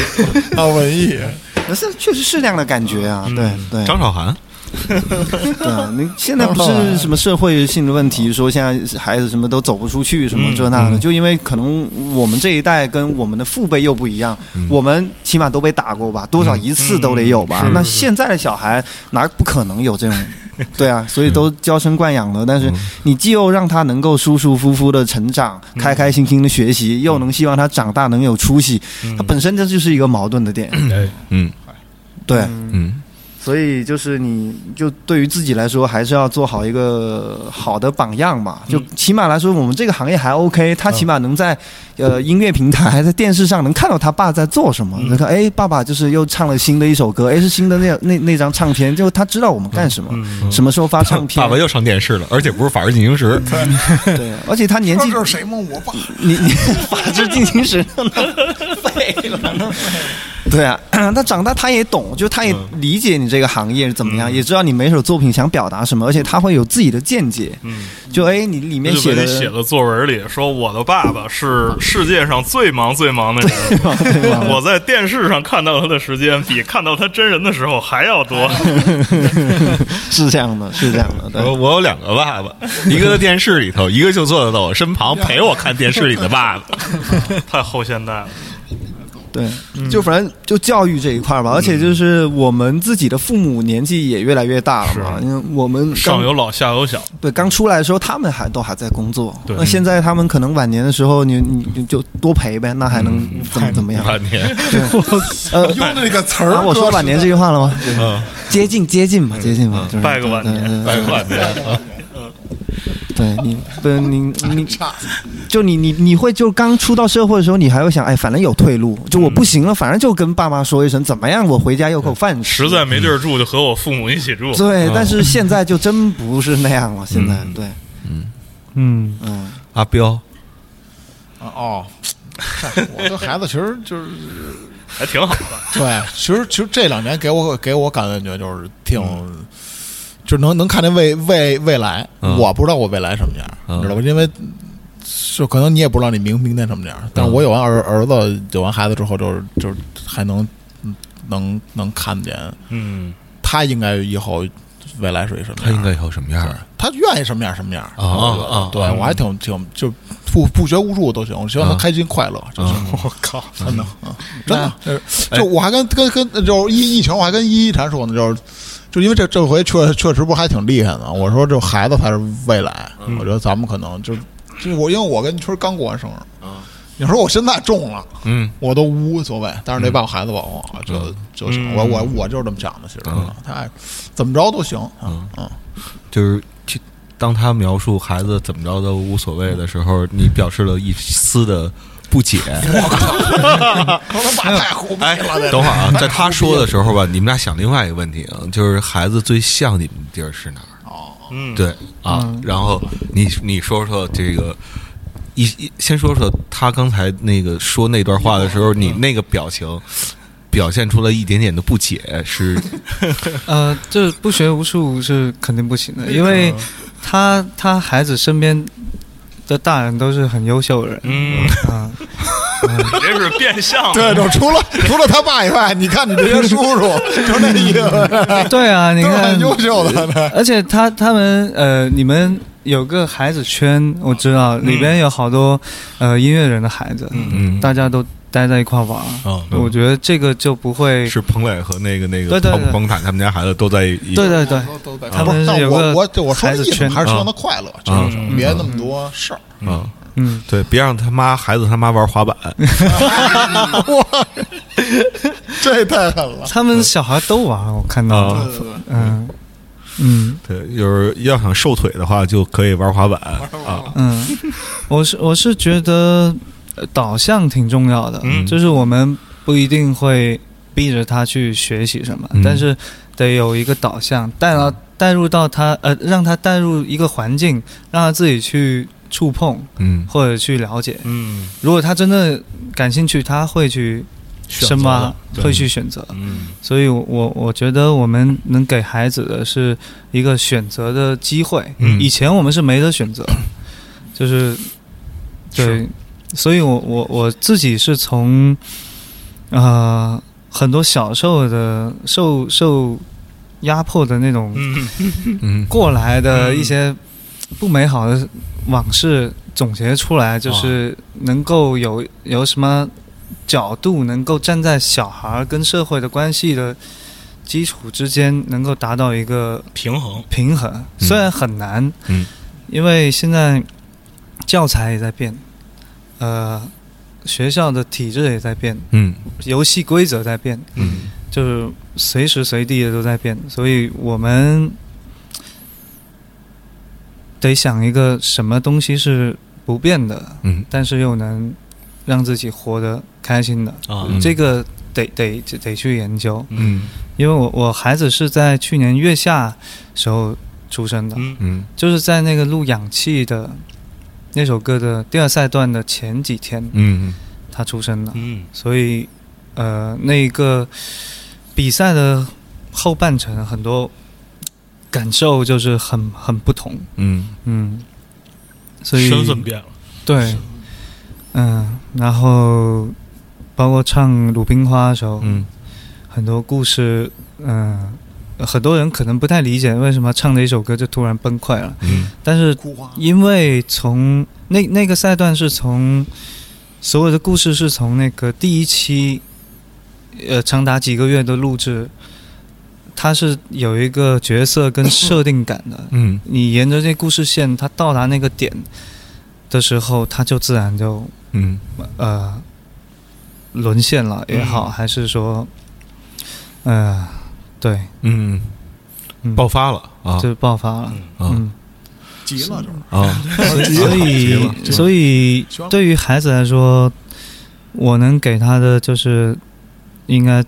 好文艺。那是确实是这样的感觉啊。对对，张韶涵，对啊，你现在不是什么社会性的问题，说现在孩子什么都走不出去，什么这那的，就因为可能我们这一代跟我们的父辈又不一样，我们起码都被打过吧，多少一次都得有吧。那现在的小孩哪不可能有这种？对啊，所以都娇生惯养的，但是你既又让他能够舒舒服服的成长，开开心心的学习，又能希望他长大能有出息，他本身这就是一个矛盾的点。哎，嗯。对，嗯所以就是你就对于自己来说，还是要做好一个好的榜样嘛。就起码来说，我们这个行业还 OK，他起码能在呃音乐平台、在电视上能看到他爸在做什么。你看，哎，爸爸就是又唱了新的一首歌，哎，是新的那那那张唱片，就他知道我们干什么，什么时候发唱片。爸爸又上电视了，而且不是《法制进行时》，对，而且他年纪这是谁吗？我爸。你你 法制进行时废了，对啊，他长大他也懂，就他也理解你这个行业是怎么样，也知道你每首作品想表达什么，而且他会有自己的见解。嗯，就哎，你里面写的写的作文里说我的爸爸是世界上最忙最忙的人，我在电视上看到他的时间比看到他真人的时候还要多。是这样的，是这样的，我我有两个爸爸，一个在电视里头，一个就坐在我身旁陪我看电视里的爸爸。太后现代了，对，就反正就教育这一块儿吧，而且就是我们自己的父母年纪也越来越大了嘛，因为我们上有老下有小，对刚出来的时候，他们还都还在工作，对。那现在他们可能晚年的时候，你你你就多陪呗，那还能怎么怎么样？晚年，呃，用那个词儿啊，我说晚年这句话了吗？嗯，接近接近吧，接近吧，就是拜个晚年，拜个晚年，对你，对你 你差就你你你会就刚出到社会的时候，你还会想，哎，反正有退路，就我不行了，反正就跟爸妈说一声，怎么样，我回家有口饭吃。实在没地儿住，就和我父母一起住。对，但是 现在就真不是那样了。现在嗯对，嗯，嗯嗯，阿彪，啊哦。嗨 我跟孩子其实就是还挺好的。对，其实其实这两年给我给我感觉就是挺，就能能看见未未未来。嗯。我不知道我未来什么样，嗯。你知道吧？因为就可能你也不知道你明明天什么样，但是我有完儿儿子有完孩子之后，就是就是还能嗯能能看见嗯，他应该以后未来是一什么样，他应该以后什么样对？他愿意什么样什么样啊我觉得啊。对我还挺挺就不不学无术都行，我希望他啊开心快乐就行。我靠，真的。啊，真的，就是就我还跟跟跟就是疫疫情，我还跟一一禅说呢，就是就因为这这回确确实不还挺厉害的，我说这孩子才是未来，我觉得咱们可能就就我因为我跟春儿刚过完生日，你说我现在中了，嗯。我都无所谓，但是得把我孩子保护好就就行。嗯。我我我就是这么想的，其实嗯。他爱怎么着都行，嗯。嗯，就是去当他描述孩子怎么着都无所谓的时候，你表示了一丝的不解。可能把太虎逼哎了，等会儿啊，在他说的时候吧，你们俩想另外一个问题啊，就是孩子最像你们的地儿是哪儿？嗯，对啊，嗯然后你你说说这个。一一先说说他刚才那个说那段话的时候，你那个表情表现出了一点点的不解，是 呃，这不学无术是肯定不行的，因为他他孩子身边的大人都是很优秀的人，嗯，啊，你这是变相对，就除了除了他爸以外，你看你这些叔叔，就那意思，对啊，你看很，优秀的，而且他他们呃，你们有个孩子圈，我知道里边有好多呃音乐人的孩子，嗯。大家都待在一块玩，嗯我觉得这个就不会，是彭磊和那个那个对对对。彭彭坦他们家孩子都在一对对对，都都在他们不是但我是有个我我说的意思孩子圈还是希望他快乐，就是嗯别那么多事儿。嗯，嗯，对，别让他妈孩子他妈玩滑板，这太狠了。他们小孩都玩，我看到。嗯。嗯对，就是要想瘦腿的话，就可以玩滑板。啊。嗯，我是我是觉得呃导向挺重要的，嗯。就是我们不一定会逼着他去学习什么，嗯。但是得有一个导向，带到带入到他呃，让他带入一个环境，让他自己去触碰嗯。或者去了解。嗯，如果他真的感兴趣，他会去深挖，会去选择。嗯。所以我，我我觉得我们能给孩子的是一个选择的机会。嗯。以前我们是没得选择，就是对是，所以我我我自己是从呃很多小时候的受受压迫的那种 过来的一些不美好的往事总结出来，就是能够有有什么角度，能够站在小孩儿跟社会的关系的基础之间，能够达到一个平衡。平衡。虽然很难，嗯，因为现在教材也在变，呃，学校的体制也在变，嗯。游戏规则在变，嗯。就是随时随地的都在变，所以我们得想一个什么东西是不变的，嗯。但是又能让自己活得开心的，啊嗯。这个得得得去研究。嗯。因为我我孩子是在去年月下时候出生的，嗯。嗯就是在那个录氧气的那首歌的第二赛段的前几天，嗯。他出生了，嗯。所以呃，那个比赛的后半程很多感受就是很很不同，嗯。嗯，所以身份变了。对，嗯，然后包括唱《鲁冰花》的时候，嗯。很多故事，嗯、很多人可能不太理解为什么唱的一首歌就突然崩溃了，嗯。但是，因为从那那个赛段是从所有的故事是从那个第一期，呃，长达几个月的录制，它是有一个角色跟设定感的。嗯。你沿着这故事线，它到达那个点的时候，它就自然就嗯。呃沦陷了也好，嗯。还是说，呃，对，嗯，嗯。爆发了啊。就爆发了。嗯。急了就是。啊！所以所以对于孩子来说，我能给他的就是应该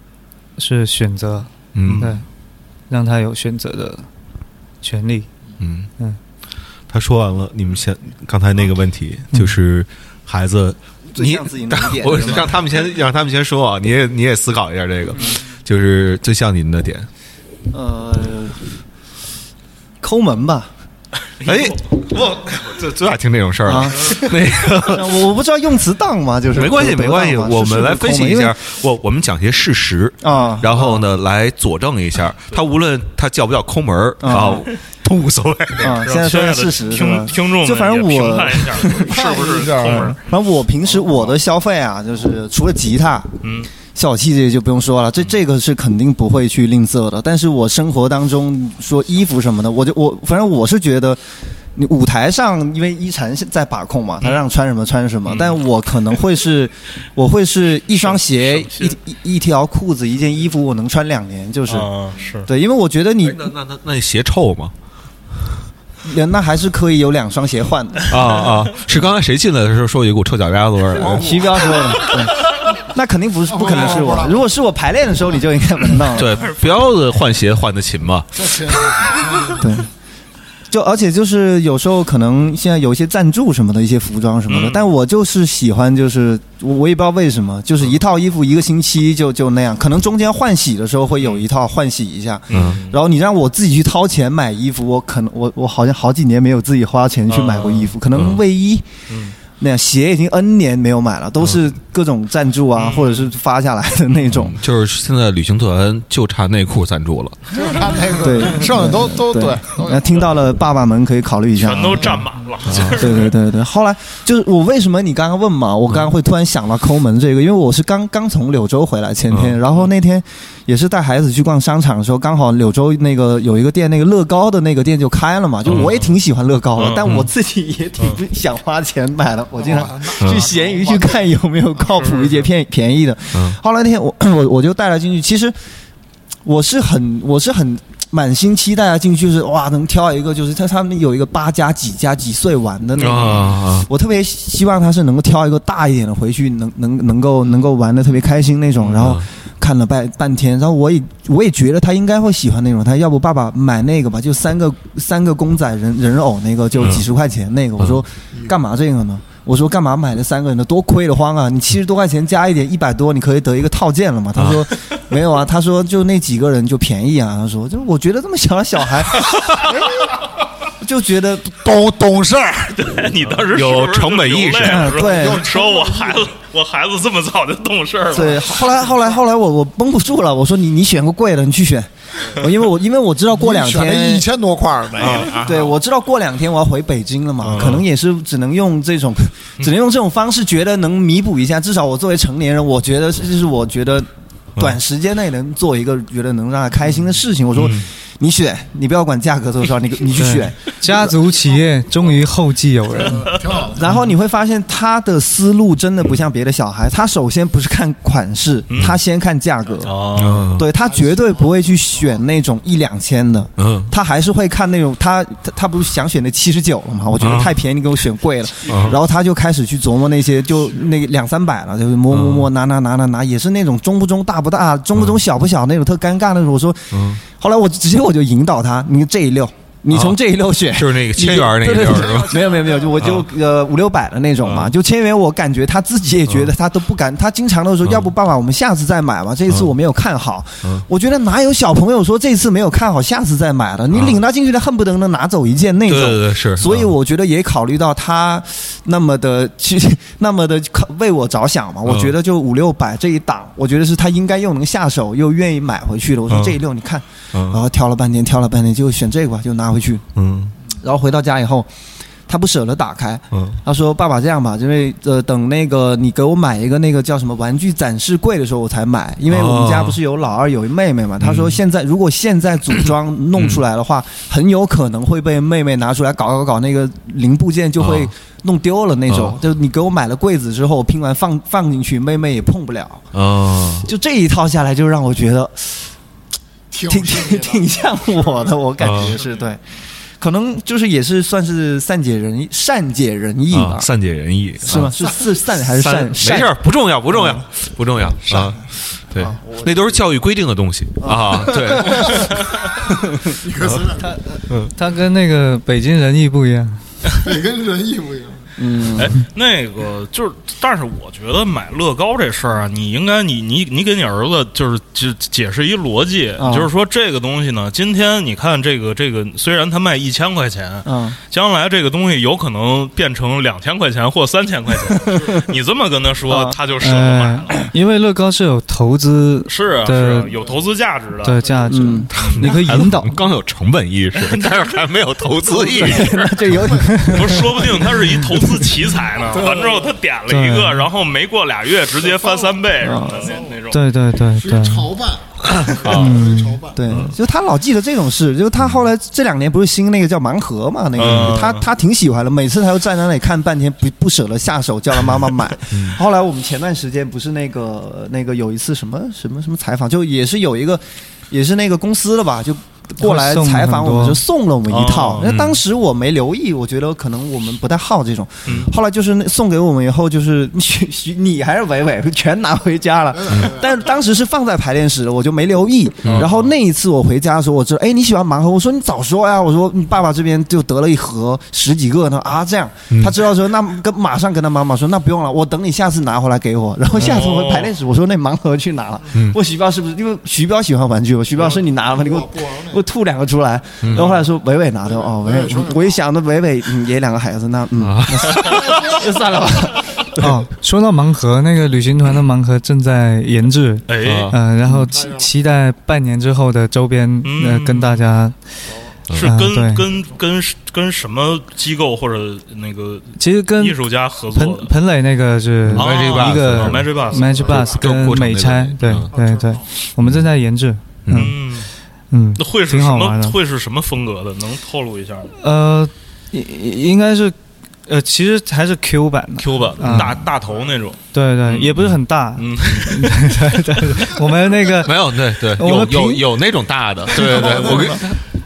是选择，嗯。对，让他有选择的权利。嗯。嗯，他说完了，你们先刚才那个问题就是孩子，你 我让他们先让他们先说啊，你也你也思考一下这个，就是最像您的点。呃，抠门吧。哎，我最最爱听这种事儿了啊。那个我我不知道用词当吗？就是没关系，没关系，我们来分析一。下，我我们讲些事实啊，然后呢，来佐证一下，他无论他叫不叫抠门儿啊啊，都无所谓。啊，现在说的事实听？听众就反正我 是不是抠门？反正我平时我的消费啊，就是除了吉他、嗯小细节就不用说了，这这个是肯定不会去吝啬的。但是我生活当中说衣服什么的，我就我反正我是觉得。你舞台上，因为一禅在把控嘛，他让穿什么穿什么。嗯但我可能会是，我会是一双鞋、一一一条裤子、一件衣服，我能穿两年，就是、啊，是对，因为我觉得你那那那那你鞋臭吗？那还是可以有两双鞋换的。啊啊！是刚才谁进来的时候说有一股臭脚丫子味儿？徐彪说的，对，那肯定不是，不可能是我。如果是我排练的时候，你就应该闻到了。对，不要的换鞋换的勤嘛。对，就而且就是有时候可能现在有一些赞助什么的一些服装什么的，嗯但我就是喜欢就是我我也不知道为什么，就是一套衣服一个星期就就那样，可能中间换洗的时候会有一套换洗一下。嗯然后你让我自己去掏钱买衣服，我可能我我好像好几年没有自己花钱去买过衣服，可能卫衣，嗯那样鞋已经 N 年没有买了，都是各种赞助啊，嗯或者是发下来的那种。就是现在旅行团就差内裤赞助了。就差内裤，对 剩下都都对，都那听到了，爸爸们可以考虑一下啊。全都占满了，对对对对，后来就是我为什么你刚刚问嘛，我刚刚会突然想到抠门这个，因为我是刚刚从柳州回来前天，然后那天也是带孩子去逛商场的时候，刚好柳州那个有一个店，那个乐高的那个店就开了嘛，就我也挺喜欢乐高的嗯，但我自己也挺想花钱买的，我经常嗯去闲鱼去看有没有靠谱一些便便宜的。嗯。后来那天我 我我就带了进去，其实我是很我是很满心期待啊进去是哇能挑一个就是他他们有一个八加几加几岁玩的那种。啊我特别希望他是能够挑一个大一点的回去，能能能够能够玩的特别开心那种。然后看了半半天，然后我也我也觉得他应该会喜欢那种。他要不爸爸买那个吧，就三个三个公仔人人偶那个，就几十块钱那个。我说干嘛这个呢？我说干嘛买了三个人的，多亏得慌啊！你七十多块钱加一点一百多，你可以得一个套件了嘛？他说没有啊，他说就那几个人就便宜啊。他说就我觉得这么小的小孩，哎就觉得懂懂事儿，你当时有成本意识对说我孩子，我孩子这么早就懂事儿了，对，后来后来后来我我绷不住了，我说你你选个贵的，你去选，我 因为我因为我知道过两天一千多块儿那个，啊，对，我知道过两天我要回北京了嘛，嗯可能也是只能用这种，只能用这种方式，觉得能弥补一下。至少我作为成年人，我觉得这是我觉得短时间内能做一个觉得能让他开心的事情。我说你选，你不要管价格多少，你 你去选。家族企业终于后继有人，挺好的。然后你会发现他的思路真的不像别的小孩，他首先不是看款式，他先看价格。哦，嗯对他绝对不会去选那种一两千的，嗯他还是会看那种他他他不是想选那七十九了吗？我觉得太便宜，你给我选贵了。嗯然后他就开始去琢磨那些，就那个两三百了，就是摸摸摸拿拿拿拿拿，也是那种中不中大不大，中不中小不小那种特尴尬那种。我说，嗯，后来我直接我就引导他，你这一溜，你从这一溜选。就是那个千元那个是吧？没有没有没有，就我就呃五六百的那种嘛，就千元，我感觉他自己也觉得他都不敢，他经常都说，要不爸爸我们下次再买吧，这一次我没有看好嗯。我觉得哪有小朋友说这次没有看好，下次再买的？你领他进去，他恨不得能拿走一件那种。对对是，所以我觉得也考虑到他那么的去那么的考为我着想嘛，我觉得就五六百这一档，我觉得是他应该又能下手又愿意买回去的。我说嗯这一溜你看，然嗯后挑了半天挑了半天就选这个吧，就拿回去。嗯然后回到家以后，他不舍得打开。嗯他说：“爸爸，这样吧，因为呃，等那个你给我买一个那个叫什么玩具展示柜的时候，我才买。因为我们家不是有老二有一妹妹嘛。他说现在如果现在组装弄出来的话，很有可能会被妹妹拿出来搞搞搞，那个零部件就会哦弄丢了那种。哦就你给我买了柜子之后，拼完放放进去，妹妹也碰不了。哦，就这一套下来，就让我觉得挺挺挺像我的，我感觉是对。可能就是也是算是善解人意，善解人意吧啊，，善解人意是吗？是是善还是善？三没事儿，不重要，不重要，不重要啊。对，那都是教育规定的东西啊。对，他他跟那个北京人艺不一样，得跟人艺不一样。嗯，哎，那个就是，但是我觉得买乐高这事儿啊，你应该你你你给你儿子就是就解释一逻辑，啊就是说这个东西呢，今天你看这个这个，虽然它卖一千块钱，嗯，将来这个东西有可能变成两千块钱或三千块钱，你这么跟他说，啊他就舍得买了。呃，因为乐高是有投资是啊，对是啊有投资价值的。对价值嗯，你可以引导。刚有成本意识，但是还没有投资意识。这有点不是，说不定他是一投资奇才呢。完之后他点了一个，然后没过俩月直接翻三倍什么的那那种。对对对对，潮办，嗯。对，就他老记得这种事，就他后来这两年不是新那个叫盲盒嘛，那个、嗯他他挺喜欢的，每次他都站在那里看半天，不不舍得下手，叫他妈妈买。后来我们前段时间不是那个那个有一次什么什么什么采访，就也是有一个也是那个公司的吧，就。过来采访我们，就送了我们一套哦。那、当时我没留意，我觉得可能我们不太好这种。嗯后来就是那送给我们以后，就是许许你还是伟伟全拿回家了。但是当时是放在排练室的，我就没留意。然后那一次我回家的时候，我知道，哎，你喜欢盲盒？我说你早说呀！我说你爸爸这边就得了一盒十几个呢啊，这样。他知道说那跟马上跟他妈妈说，那不用了，我等你下次拿回来给我。然后下次我回排练室，我说那盲盒去哪了？问徐彪是不是？因为徐彪喜欢玩具，吗徐彪说你拿了吗？你给我不玩那给我吐两个出来。然后后来说伟伟拿的哦，伟伟，我一想那伟伟嗯也两个孩子，那嗯，就算了吧。哦，说到盲盒，那个旅行团的盲盒正在研制，哎，嗯、然后期期待半年之后的周边，呃，嗯跟大家，是跟跟跟跟什么机构或者那个其实跟艺术家合作彭？彭磊那个是一个哦 Magic Bus Magic Bus 跟美差，对嗯。对对，我们正在研制，嗯嗯，会是什么？会是什么风格的？能透露一下吗呃，应应该是，呃，其实还是 Q 版的，？Q 版嗯大大头那种，对对，也不是很大，嗯，对 对对，我们那个没有，对对，我有们有有那种大的，对对对，我跟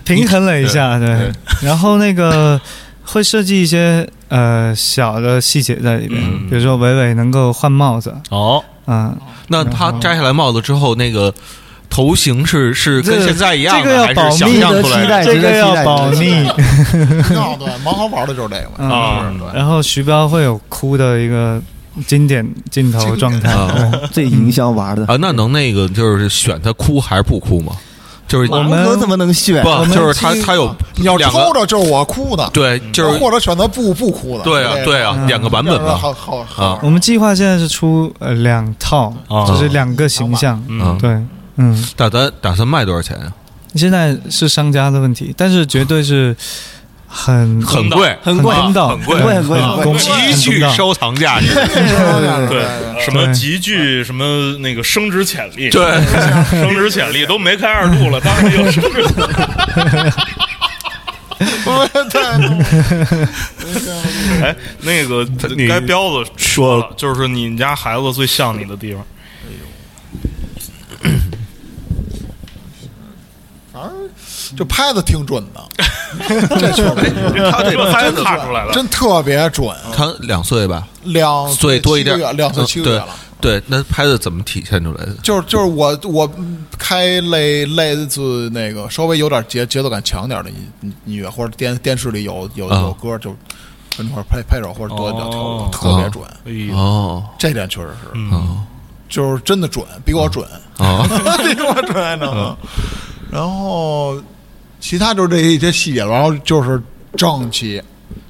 平衡了一下，对对，然后那个会设计一些呃小的细节在里边，嗯比如说伟伟能够换帽子，哦，嗯，那他摘下来帽子之后，那个头型是是跟现在一样这个的，还要保密是想象出来的？这个要保密，要 对，蛮好玩的就是这个。嗯。啊。然后徐彪会有哭的一个经典镜头状态，这营销玩的，啊，那能那个就是选他哭还是不哭吗？就是我们怎么能选？不就是他他有你要两个抽着就是我哭的，对，就是或者选择不不哭的。对啊对。啊，两个版本嘛。好好好啊。我们计划现在是出呃两套，啊。就是两个形象，嗯，对，嗯，打算打算卖多少钱啊？现在是商家的问题，但是绝对是很很贵，很贵，很贵很贵很贵极具收藏价值。对，什么极具什么那个升值潜力，对，升值潜力都没开二度了，当然有升值潜力。哎，那个你该彪子说了，就是你们家孩子最像你的地方。反正就拍的挺准的，这确实。他这拍子看出来了，真特别准，他两岁吧，两岁多一点两岁七个月了。对，那拍的怎么体现出来的？就是就是我我开类类似那个稍微有点节节奏感强点的音音乐，或者电电视里有有啊有歌就跟那块儿拍拍手或者多点跳特别准，哎呦，哦。这点确实是，嗯，哦。就是真的准，比我准，哦，比我准呢。然后其他就是这一些细节，然后就是整齐，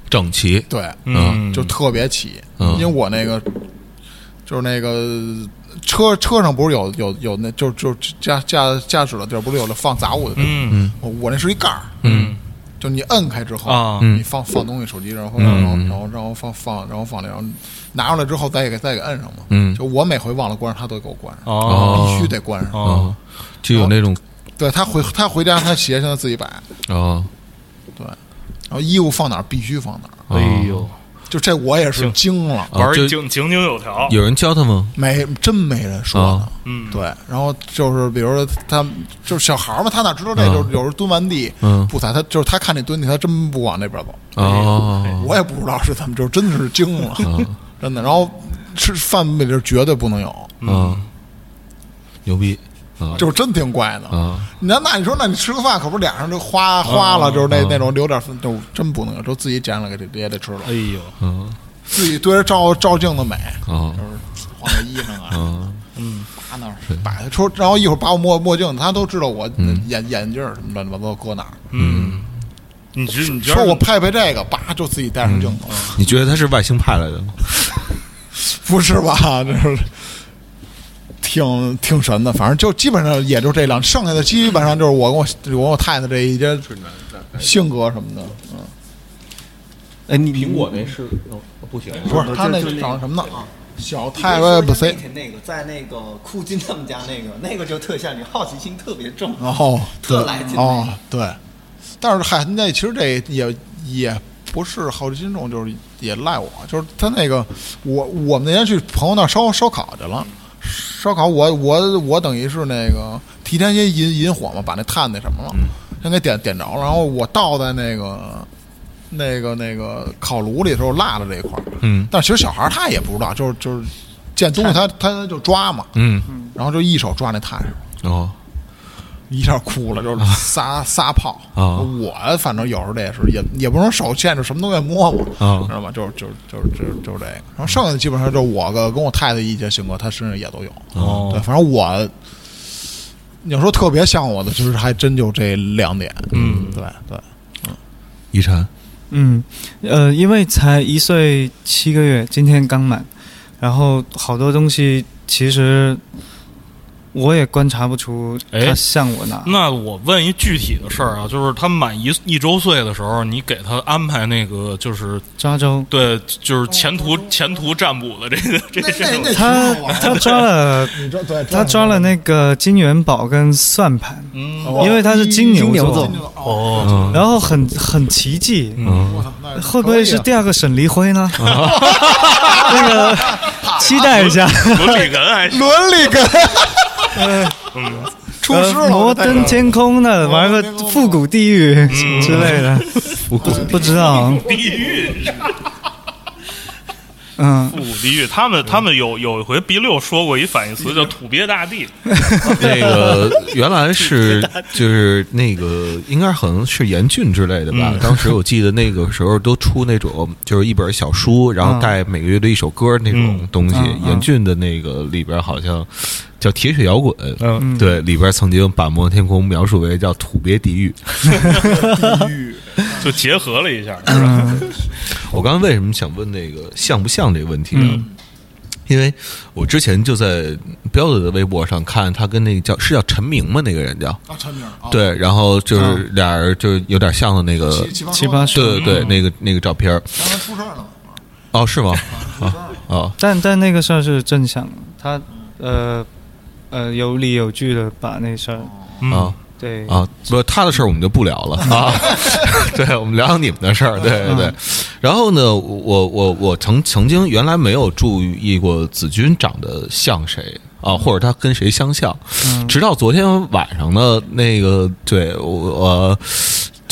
整齐，对，嗯，就特别齐，嗯。因为我那个就是那个车车上不是有有有那就就驾驾驾驶的地儿不是有了放杂物的地儿，嗯。我我那是一盖儿，嗯，就你摁开之后啊。嗯。你放放东西手机，然后嗯。然后嗯。然后然后放放然后放那，然后拿出来之后再给再给摁上嘛。嗯。就我每回忘了关上，他都给我关上，哦。必须得关上。啊哦，就有那种对他回他回家，他鞋现在自己摆，哦，对，然后衣服放哪儿必须放哪儿。哎呦，就这我也是惊了，玩儿井井井有条，有人教他吗？没真没人说啊呢。嗯，对，然后就是比如说他就是小孩儿嘛，他哪知道这？嗯就是有时候蹲完地嗯不踩，他就是他看你蹲地，他真不往那边走。哦，我也不知道是怎么，就真的是惊了，嗯 真的。然后吃饭里边绝对不能有，嗯，牛逼啊。就是真挺怪的。啊。那那你说，那你吃个饭可不是脸上就花花了，就是那那种留点分，就真不能有，就自己捡了给这也得吃了。哎，呦，嗯。自己对着照照镜子美，啊。就是换个衣裳啊，嗯嗯，把那儿摆出，然后一会儿把我墨墨镜，他都知道我眼眼镜儿什么乱七八糟搁哪儿。嗯，你觉你觉得说我配配这个，叭就自己戴上镜子，你觉得他是外星派来的吗？不是吧？这是挺挺神的，反正就基本上也就这两，剩下的基本上就是我跟我我跟我太太这一些性格什么的，嗯，哎，你苹果那是不行，不是他那长什么呢？小太尉不谁？那个在那个库金他们家那个 那个就特像你，好奇心特别重。哦，对特来劲哦，对，但是嗨，那其实这也也不是好奇心重，就是也赖我，就是他那个我我们那天去朋友那儿烧烧烤去了，烧烤我我我等于是那个提前先引引火嘛，把那炭那什么了，先给点点着了，然后我倒在那个那个那个烤炉里的时候落了这一块儿，嗯。但是其实小孩儿他也不知道，就是就是见东西他他就抓嘛，嗯。然后就一手抓那炭上。哦一下哭了，就是撒撒泡啊我反正有时候这也是，也也不能手欠着什么都愿意摸摸，啊知道吧？就是就是就是就是就是这个。然后剩下的基本上就是我个跟我太太一些性格，她身上也都有。哦对，反正我，你要说特别像我的，就是还真就这两点。嗯对对，嗯遗产嗯，呃，因为才一岁七个月，今天刚满，然后好多东西其实我也观察不出哎他像我哪。那我问一具体的事儿啊，就是他满一一周岁的时候，你给他安排那个就是抓周，对，就是前途前途占卜的这个这个这个，他他抓了他抓了那个金元宝跟算盘，嗯。哦。因为他是金牛座。牛座，哦，嗯然后很很奇迹，嗯。我操，会不会是第二个沈黎辉呢？那个期待一下。伦理根还是。伦理根嗯出师了？呃摩登天空的，玩个复古地狱之类的，不不知道，地狱，嗯复古地狱。他们他们有有一回 B 六说过一反义词叫土鳖大地，那个原来是就是那个应该可能是严峻之类的吧。当时我记得那个时候都出那种就是一本小书，然后带每个月的一首歌那种东西。嗯嗯严峻的那个里边好像叫铁血摇滚，嗯对，里边曾经把摩天空描述为叫土鳖地狱。地狱，就结合了一下，是吧？嗯我刚刚为什么想问那个像不像这个问题啊？嗯因为我之前就在彪子的微博上看他跟那个叫是叫陈明吗？那个人叫啊，陈明啊，对，然后就是俩人就是有点像的那个，七七八七八对对对，那个那个照片儿刚才出事儿了，哦，是吗？啊啊但但那个事儿是正向的，他呃呃有理有据的把那事儿嗯啊对啊！不，他的事儿我们就不聊了 啊。对，我们聊聊你们的事儿。对对对。然后呢，我我我曾曾经原来没有注意过子君长得像谁啊，或者他跟谁相像，嗯直到昨天晚上呢，那个对我我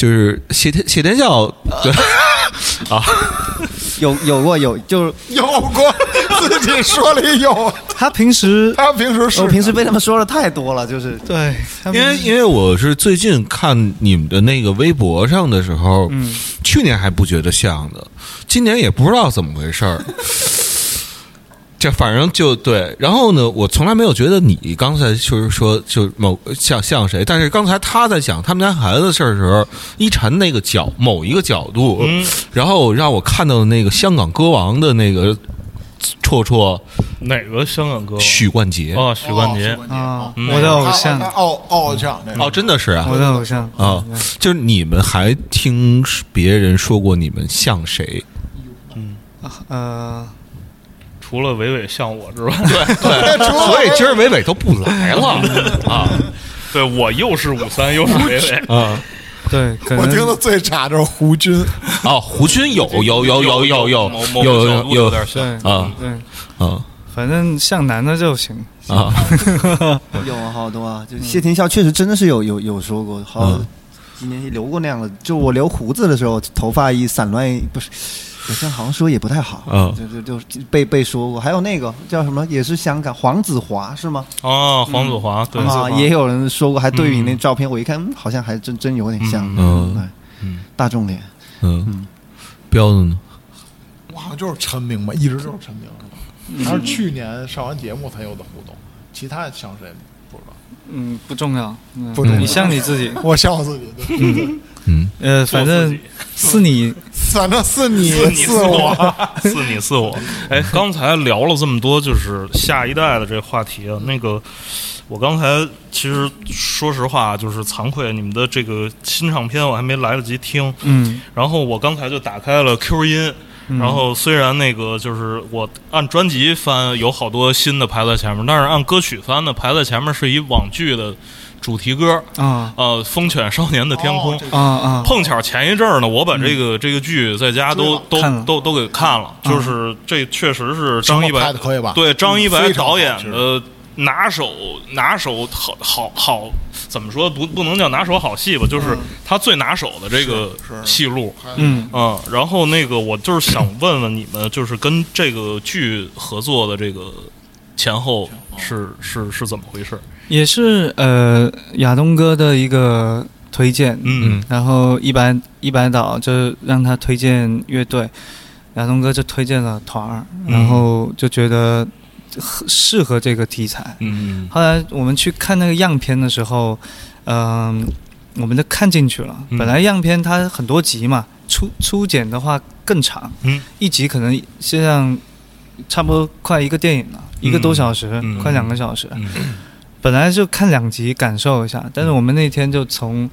就是谢天谢天笑对 啊。有有过有，就是有过自己说了一有，他平时他平时是我平时被他们说的太多了，就是对，因为因为我是最近看你们的那个微博上的时候，嗯去年还不觉得像的，今年也不知道怎么回事儿。这反正就对，然后呢，我从来没有觉得你刚才就是说就某像像谁，但是刚才他在讲他们家孩子的事儿的时候，一禅那个角某一个角度，嗯然后让我看到那个香港歌王的那个绰绰哪个香港歌？许冠杰哦，许冠杰哦。啊，嗯我的偶像他，他傲傲像哦，真的是啊我的偶像啊，就是你们还听别人说过你们像谁？嗯呃，除了伟伟像我之外，对 对所以今儿伟伟都不来了啊对我又是五三又是伟伟。啊对，可我听的最差就是胡军，哦，胡军有有有有有有有有有有点像。啊对，啊反正像男的就行。啊 有啊，好多啊，就谢天笑确实真的是有有有说过，好嗯几年前留过那样的，就我留胡子的时候，头发一散乱，不是。有些人好像说也不太好，嗯就就就被被说过。还有那个叫什么，也是香港黄子华是吗？哦，黄子华，对，啊，也有人说过，还对比那嗯照片，我一看，嗯好像还真真有点像。嗯大众脸。嗯，彪子呢？我好像就是陈明吧，一直就是陈明，他是去年上完节目才有的互动，其他像谁。嗯，不重要，嗯。不重要。你像你自己，我像我自己，嗯。嗯。呃，反正是你，反正是你是你是我，是你是我。哎，刚才聊了这么多，就是下一代的这个话题啊。那个，我刚才其实说实话，就是惭愧，你们的这个新唱片我还没来得及听。嗯，然后我刚才就打开了 Q 音，嗯然后虽然那个就是我按专辑翻有好多新的排在前面，但是按歌曲翻呢，排在前面是一网剧的主题歌，啊。呃，《风犬少年的天空》哦这个啊啊，碰巧前一阵儿呢，我把这个、这个剧在家都都都都给看了，就是这确实是张一白的可以吧？对张一白导演的拿手拿手好好好怎么说不不能叫拿手好戏吧，就是他最拿手的这个戏路。嗯，嗯，然后那个我就是想问问你们，就是跟这个剧合作的这个前后是是是怎么回事？也是呃亚东哥的一个推荐，嗯。然后一百一百岛就让他推荐乐队，亚东哥就推荐了团儿，嗯。然后就觉得很适合这个题材。嗯后来我们去看那个样片的时候，嗯、我们就看进去了。嗯。本来样片它很多集嘛，初初剪的话更长，嗯。一集可能像差不多快一个电影了，一个多小时，嗯。快两个小时。嗯。本来就看两集感受一下，但是我们那天就从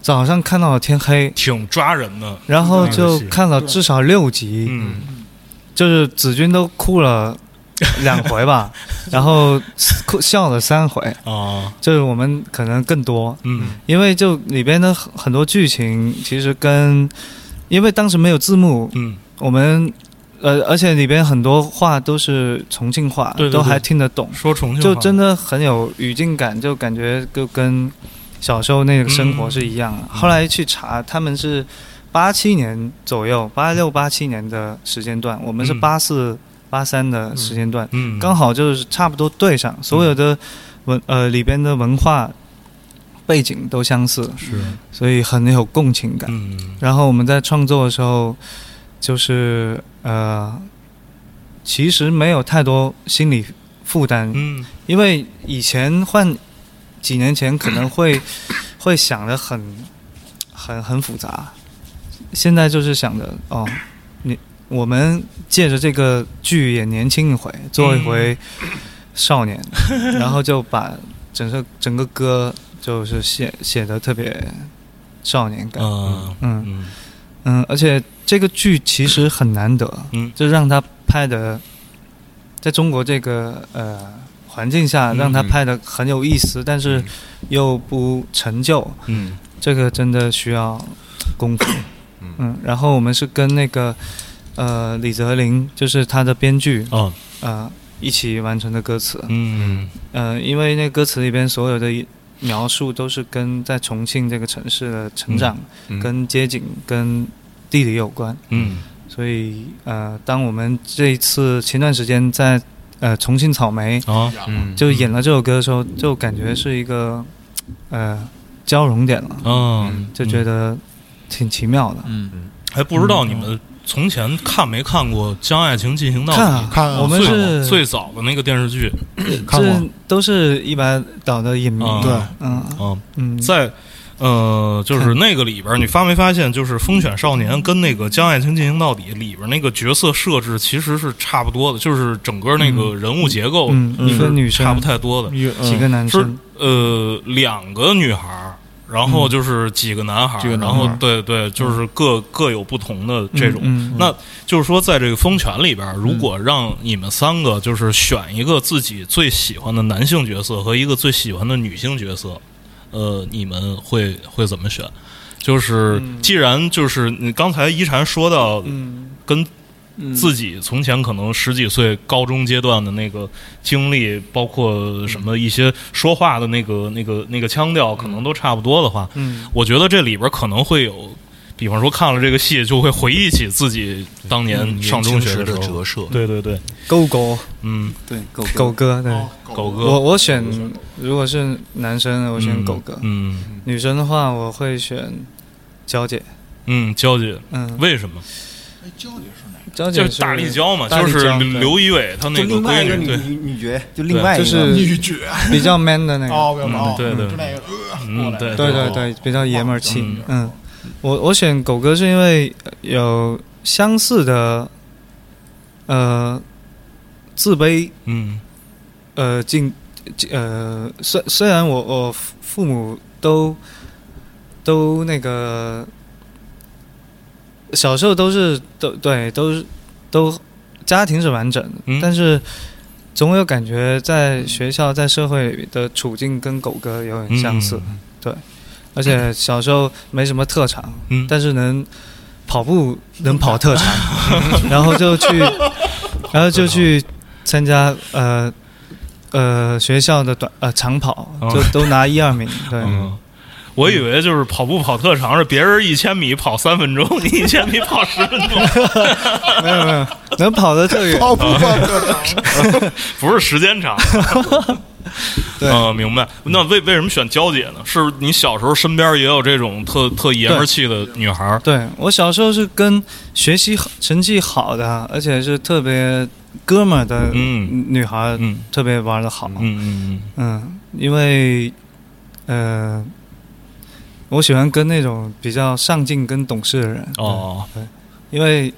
早上看到了天黑，挺抓人的。然后就看了至少六集，嗯。就是子君都哭了 两回吧，然后哭笑了三回，啊就是我们可能更多，嗯。因为就里边的很很多剧情其实跟，因为当时没有字幕，嗯。我们呃，而且里边很多话都是重庆话，对对对。都还听得懂，说重庆话。就真的很有语境感，就感觉就跟小时候那个生活是一样的。嗯。后来去查，他们是八七年左右，八六八七年的时间段，我们是嗯。八四八三的时间段，嗯刚好就是差不多对上，所有的文呃里边的文化背景都相似，是。所以很有共情感。嗯。然后我们在创作的时候，就是呃，其实没有太多心理负担，嗯。因为以前换几年前可能会 会想的很很很复杂，现在就是想着哦，你我们借着这个剧也年轻一回，做一回少年，然后就把整个整个歌就是写写的特别少年感，嗯嗯嗯。嗯，而且这个剧其实很难得，嗯。就让他拍的，在中国这个呃环境下，嗯。让他拍的很有意思，但是又不陈旧，嗯。这个真的需要功夫。嗯。嗯，然后我们是跟那个呃李泽林，就是他的编剧，哦呃一起完成的歌词。嗯呃，因为那歌词里边所有的描述都是跟在重庆这个城市的成长、嗯跟街景、跟地理有关。嗯所以呃，当我们这一次前段时间在呃重庆草莓啊嗯就演了这首歌的时候，就感觉是一个呃交融点了，嗯，就觉得挺奇妙的。嗯，还不知道你们从前看没看过《将爱情进行到底》？看啊，看啊。我们是最早的那个电视剧，看过。都是一百导的影迷，啊对。嗯。嗯，嗯，在呃，就是那个里边儿，你发没发现，就是《风犬少年》跟那个《将爱情进行到底》里边儿那个角色设置其实是差不多的，就是整个那个人物结构嗯。一个女生。差不太多的，几个男是生，呃两个女孩儿。然后就是几个男孩然后对对，就是各、各有不同的这种。那就是说，在这个风犬里边儿，如果让你们三个就是选一个自己最喜欢的男性角色和一个最喜欢的女性角色，呃，你们会会怎么选？就是既然就是你刚才一禅说到嗯。跟嗯自己从前可能十几岁高中阶段的那个经历，包括什么一些说话的那个那个那个腔调，可能都差不多的话，嗯。我觉得这里边可能会有，比方说看了这个戏，就会回忆起自己当年上中学时的时候。折射，对对对，狗狗。嗯，对狗狗哥。对。狗哥，我我选，如果是男生，我选嗯。狗哥；嗯。女生的话，我会选娇姐。嗯，娇姐，嗯，为什么？哎，娇姐是哪个？娇姐就是大力娇嘛，就是刘仪伟他那个就另外一个闺女，女对，女女角，就另外一个就是女角。比较 man 的那个。哦，对对就那个，呃嗯对对对。对，比较爷们儿气嗯。嗯，我我选狗哥是因为有相似的，呃，自卑，嗯。呃，进，呃，虽虽然我我父父母都都那个小时候都是都对都是都家庭是完整的，嗯。但是总有感觉在学校在社会里的处境跟狗哥有点相似，对，而且小时候没什么特长，嗯，但是能跑步能跑特长，然后就去，然后就去参加呃呃学校的短呃长跑，哦。就都拿一二名，对，嗯，我以为就是跑步跑特长是别人一千米跑三分钟，你一千米跑十分钟，没有没有，能跑的特远，跑步跑特长，不是时间长。对。嗯，明白。那为为什么选娇姐呢？是你小时候身边也有这种特特爷们气的女孩儿？对。我小时候是跟学习成绩好的，而且是特别哥们儿的嗯。女孩，嗯。特别玩的好，嗯嗯。嗯，因为呃，我喜欢跟那种比较上进跟懂事的人。嗯，哦，因为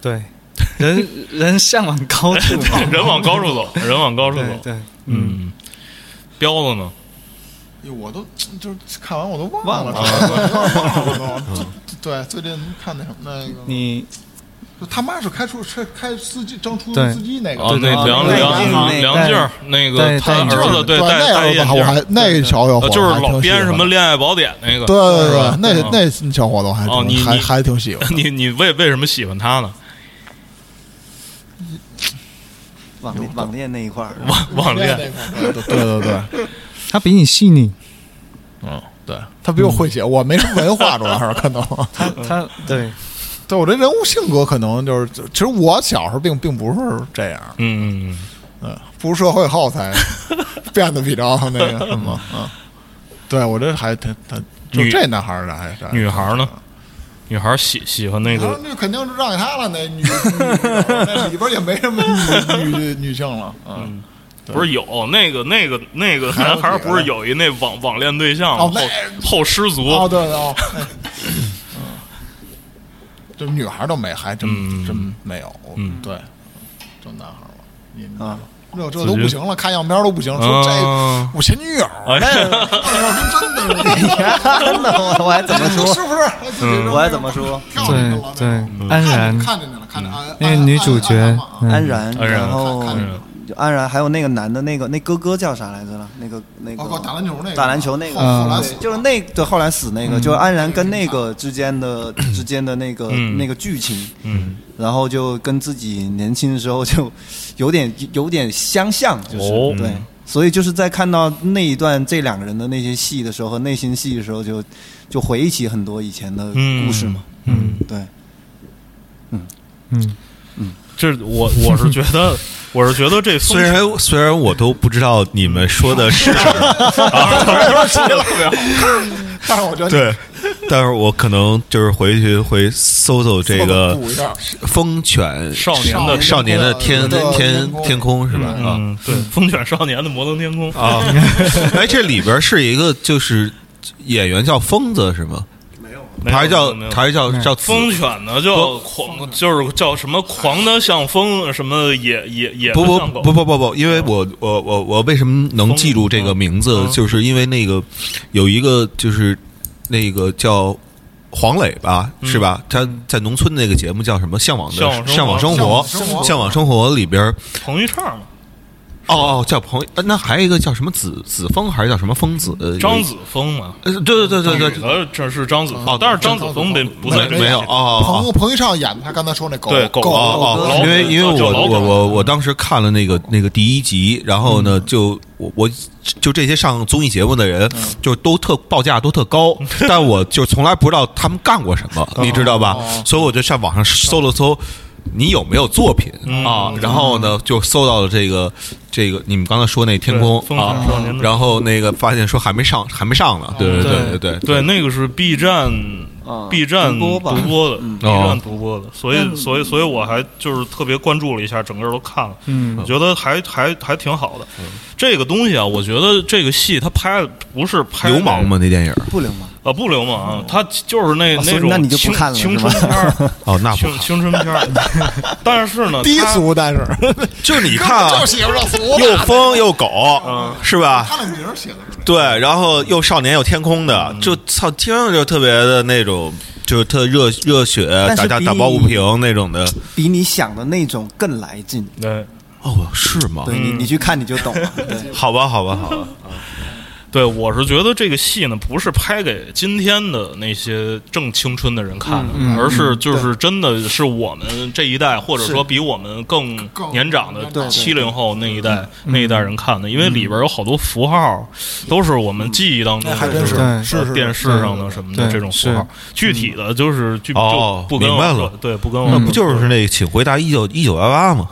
对 人人向往高处嘛，人往高处走，人往高处走。对，嗯，嗯，彪子呢？哎呦我都就是看完我都忘了，忘了忘了。对，最近看那什么那个，你就他妈是开出车开司机张出租对司机那个，对对梁梁静儿，那个戴他儿子对戴那戴眼镜儿，儿子我还那小小伙呃子就是老编什么《恋爱宝典》那个。对对对，嗯那那小伙子我还哦你你还挺喜欢。你你为为什么喜欢他呢？网恋网恋那一块儿，网网恋，对对对对，他比你细腻，嗯，对他比我会写，我没什么文化，主要是可能。他他对对我这人物性格可能就是，其实我小时候并并不是这样，嗯嗯嗯，步入社会后才 变得比较那个什么，嗯，对我这还他他，就这男孩儿的还是嗯，女孩儿呢？女孩儿喜喜欢那那个那肯定是让给他了，那女里边也没什么女女女性了，嗯，不是有那个那个那个男孩儿不是有一那网网恋对象吗哦后后失足哦，对对哦，那嗯，这女孩都没，还真嗯真没有，嗯对，就男孩吧，你啊，这这都不行了，看样片都不行，说这啊我前女友，哎呀真的是。真的，我我还怎么说？是不是？嗯我还怎么说？对对安然看见了，看。那个女主角安然，安然然后就安然，还有那个男的，那个那哥哥叫啥来着了？那个那个打篮球那个，打篮球那个，后后来死就是那对后来死那个，就是安然跟那个之间的 之间的那个嗯。那个剧情，嗯。然后就跟自己年轻的时候就有点有点相像，就是、哦。对，所以就是在看到那一段这两个人的那些戏的时候和内心戏的时候就，就回忆起很多以前的故事嘛，嗯对，嗯。嗯。嗯，这我我是觉得我是觉得这虽然虽然我都不知道你们说的是什么，但是我觉得对，但是我可能就是回去会搜搜这个风犬少年的少年的天天天空是吧？啊。嗯对风犬少年的摩登天空。啊，哎，这里边是一个就是演员叫疯子是吗？没还是叫没有还是叫叫子疯犬呢，叫狂，就是叫什么狂的像风，什么野野野不不不不不不，因为我我我我为什么能记住这个名字嗯，就是因为那个有一个就是那个叫黄磊吧，嗯是吧？他在农村那个节目叫什么？向往的向往生活向往生活里边儿彭昱畅嘛，哦哦叫朋友，呃那还有一个叫什么子子枫还是叫什么疯子？呃张子枫嘛，呃对对对对对，女的这是张子哦枫，但是张子枫没不在没有个哦哦彭彭昱畅演的，他刚才说那狗对狗狗哦哦，因为因为我我我我当时看了那个那个第一集，然后呢，就我我就这些上综艺节目的人，就都特报价都特高，但我就从来不知道他们干过什么，你知道吧？所以我就上网上搜了搜。你有没有作品啊？然后呢，就搜到了这个这个你们刚才说那天空啊然后那个发现说还没上，还没上呢。对对对对对对，那个是 B 站啊 B 站独播播的嗯，B 站独播的，所以所以所以我还就是特别关注了一下，整个都看了，嗯我觉得还还还挺好的。这个东西啊，我觉得这个戏它拍的不是拍流氓吗？那电影？不流氓。啊，不流氓啊，他就是那啊那种那你就不青看了青春片儿，哦，那不青青春片儿。但是呢，低俗，但是 就你看啊就，喜欢上俗又疯又狗，嗯是吧？他那名儿写的是对，然后又少年又天空的，就操，听着就特别的那种，就是特热热血，打打打抱不平那种的。比你想的那种更来劲。对哦，是吗？对你，你去看你就懂了。对，好吧，好吧，好吧。对，我是觉得这个戏呢，不是拍给今天的那些正青春的人看的，而是就是真的是我们这一代，或者说比我们更更年长的对七零后那一代那一代人看的，因为里边有好多符号都是我们记忆当中的，还真就是电视上的什么的这种符号，具体的就是就不跟我说明白了对，不跟我说那不就是那个请回答一九一九八八吗？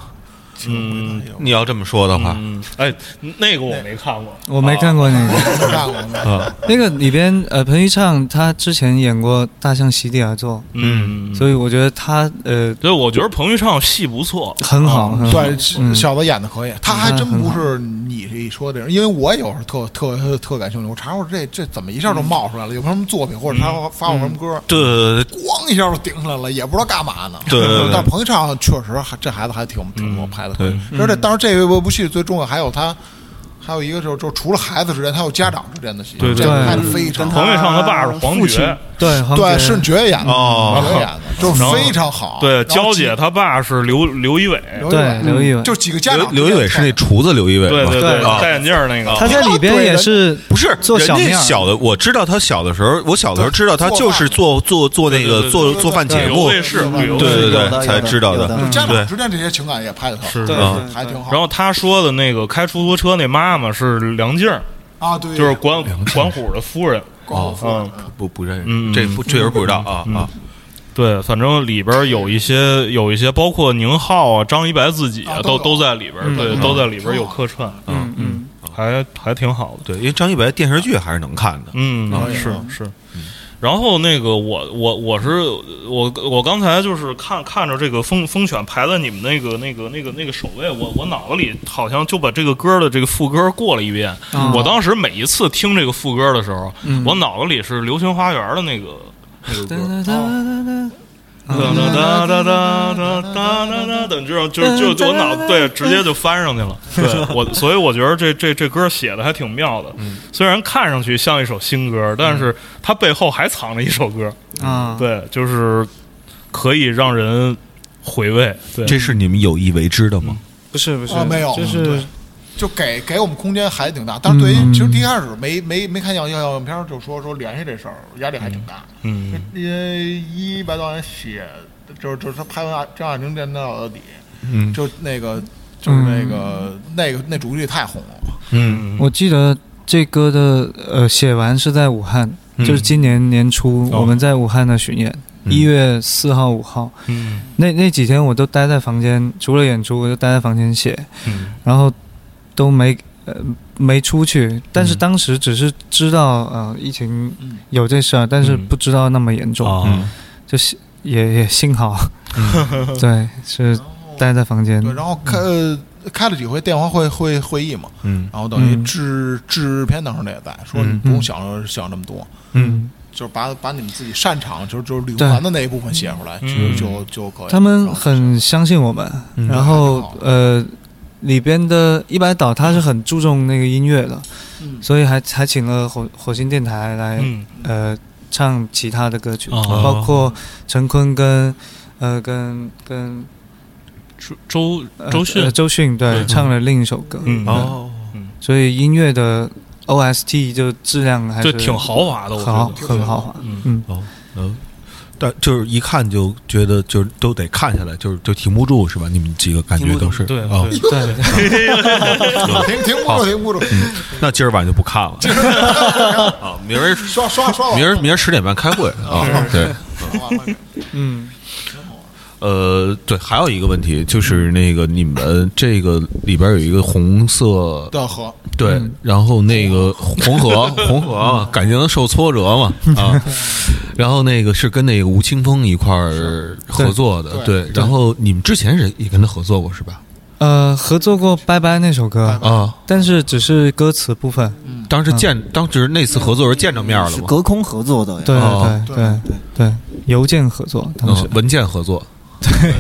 嗯你要这么说的话，嗯，哎，那个我没看过，我没看过那个，没看过 那那个里边呃，彭昱畅他之前演过《大象席地而坐嗯，》，所以我觉得他呃对，我觉得彭昱畅戏不错，很好，啊很好。对，嗯小子演的可以，他还真不是你这一说的人，因为我有时候特特特特感兴趣，我查查这这怎么一下就冒出来了，有没什么作品或者他发过什么歌，对对对对，咣一下就顶上来了，也不知道干嘛呢。对但彭昱畅确实还这孩子还挺挺多，拍的对。而且当时这部戏最重要还有他。还有一个就是，就是除了孩子之间，他有家长之间的戏，对对这个对拍的非常好。彭昱畅他爸是黄父亲觉，对，黄对，觉是爵演的，哦。爵演的，就是非常好。对，娇姐她爸是刘刘仪伟，对刘仪伟。就几个家刘长。刘仪伟是那厨子刘仪伟吗？对对对，啊戴眼镜那个，他在里边也是不是做小面小的，我知道他小的时候，我小的时候知道他就是做做做那个做做饭节目，卫视，对对对，才知道的。就家对。长之间这些情感也拍的好，是。对嗯。对还挺好。然后他说的那个开出租车那妈妈是梁静儿，啊，对，就是管管虎的夫人。光嗯，不不认识，嗯这不确实不知道啊啊。对，反正里边有一些有一些，包括宁浩啊、张一白自己都啊都都在里边，对，都在里边有客串，嗯嗯，还还挺好的。对，因为张一白电视剧还是能看的。嗯啊，是是。然后那个我我我是我我刚才就是看看着这个风风犬排在你们那个那个那个那个首位，我我脑子里好像就把这个歌的这个副歌过了一遍。哦我当时每一次听这个副歌的时候，嗯我脑子里是《流星花园》的那个那个歌。哒哒哒哒哒哒哒哒哒哒，等知道就就就我脑子对直接就翻上去了，对我，所以我觉得这这这歌写的还挺妙的，虽然看上去像一首新歌，但是它背后还藏着一首歌，啊，对，就是可以让人回味，对，这是你们有意为之的吗？不是不是，没有，就是就给给我们空间还挺大。但是对于嗯。其实第一开始没没没看要要要片儿，就说说联系这事儿，压力还挺大。嗯。因为一百多人写，就是就是他拍完张亚宁电脑的底，嗯。就那个就是那个那个那主题曲太红了。嗯。我记得这歌的呃写完是在武汉，嗯。就是今年年初哦。我们在武汉的巡演，嗯。一月四号五号嗯。那那几天我都待在房间，除了演出我就待在房间写，嗯。然后都没呃没出去，但是嗯。当时只是知道呃疫情嗯。有这事儿，但是嗯。不知道那么严重，啊嗯。就是也也幸好，对，是待在房间。对，，然后开、呃开了几回电话会会会议嘛，嗯。然后等于嗯。制制片当时他也在，说嗯。你不用想想这么多，嗯，就是把把你们自己擅长，就是就是旅团的那一部分写出来，嗯。就就就可以。他们很相信我们，嗯。然后呃，里边的一百岛他是很注重那个音乐的，嗯。所以还还请了火火星电台来、嗯。呃唱其他的歌曲，哦。包括陈坤跟呃跟跟周周呃周迅。呃周迅对对唱了另一首歌，嗯对哦，所以音乐的 OST 就质量还是挺豪华的，我很好觉得。很豪华，嗯。嗯。哦，嗯，但就是一看就觉得就是都得看下来，就是就停不住是吧？你们几个感觉都是对啊，对对，停停不住，停不住，那今儿晚上就不看了。啊，明儿刷刷刷明儿明儿十点半开会啊，对。嗯呃，对，还有一个问题就是那个你们这个里边有一个红色，的河，对，然后那个红河，红河嘛，感情受挫折嘛啊，然后那个是跟那个吴青峰一块儿合作的，对对，然后你们之前是也跟他合作过是吧？呃，合作过《拜拜》那首歌，啊，但是只是歌词部分，当时见，当时那次合作时见着面了吗？是隔空合作的，对哦。对对对，邮件合作当时。嗯，文件合作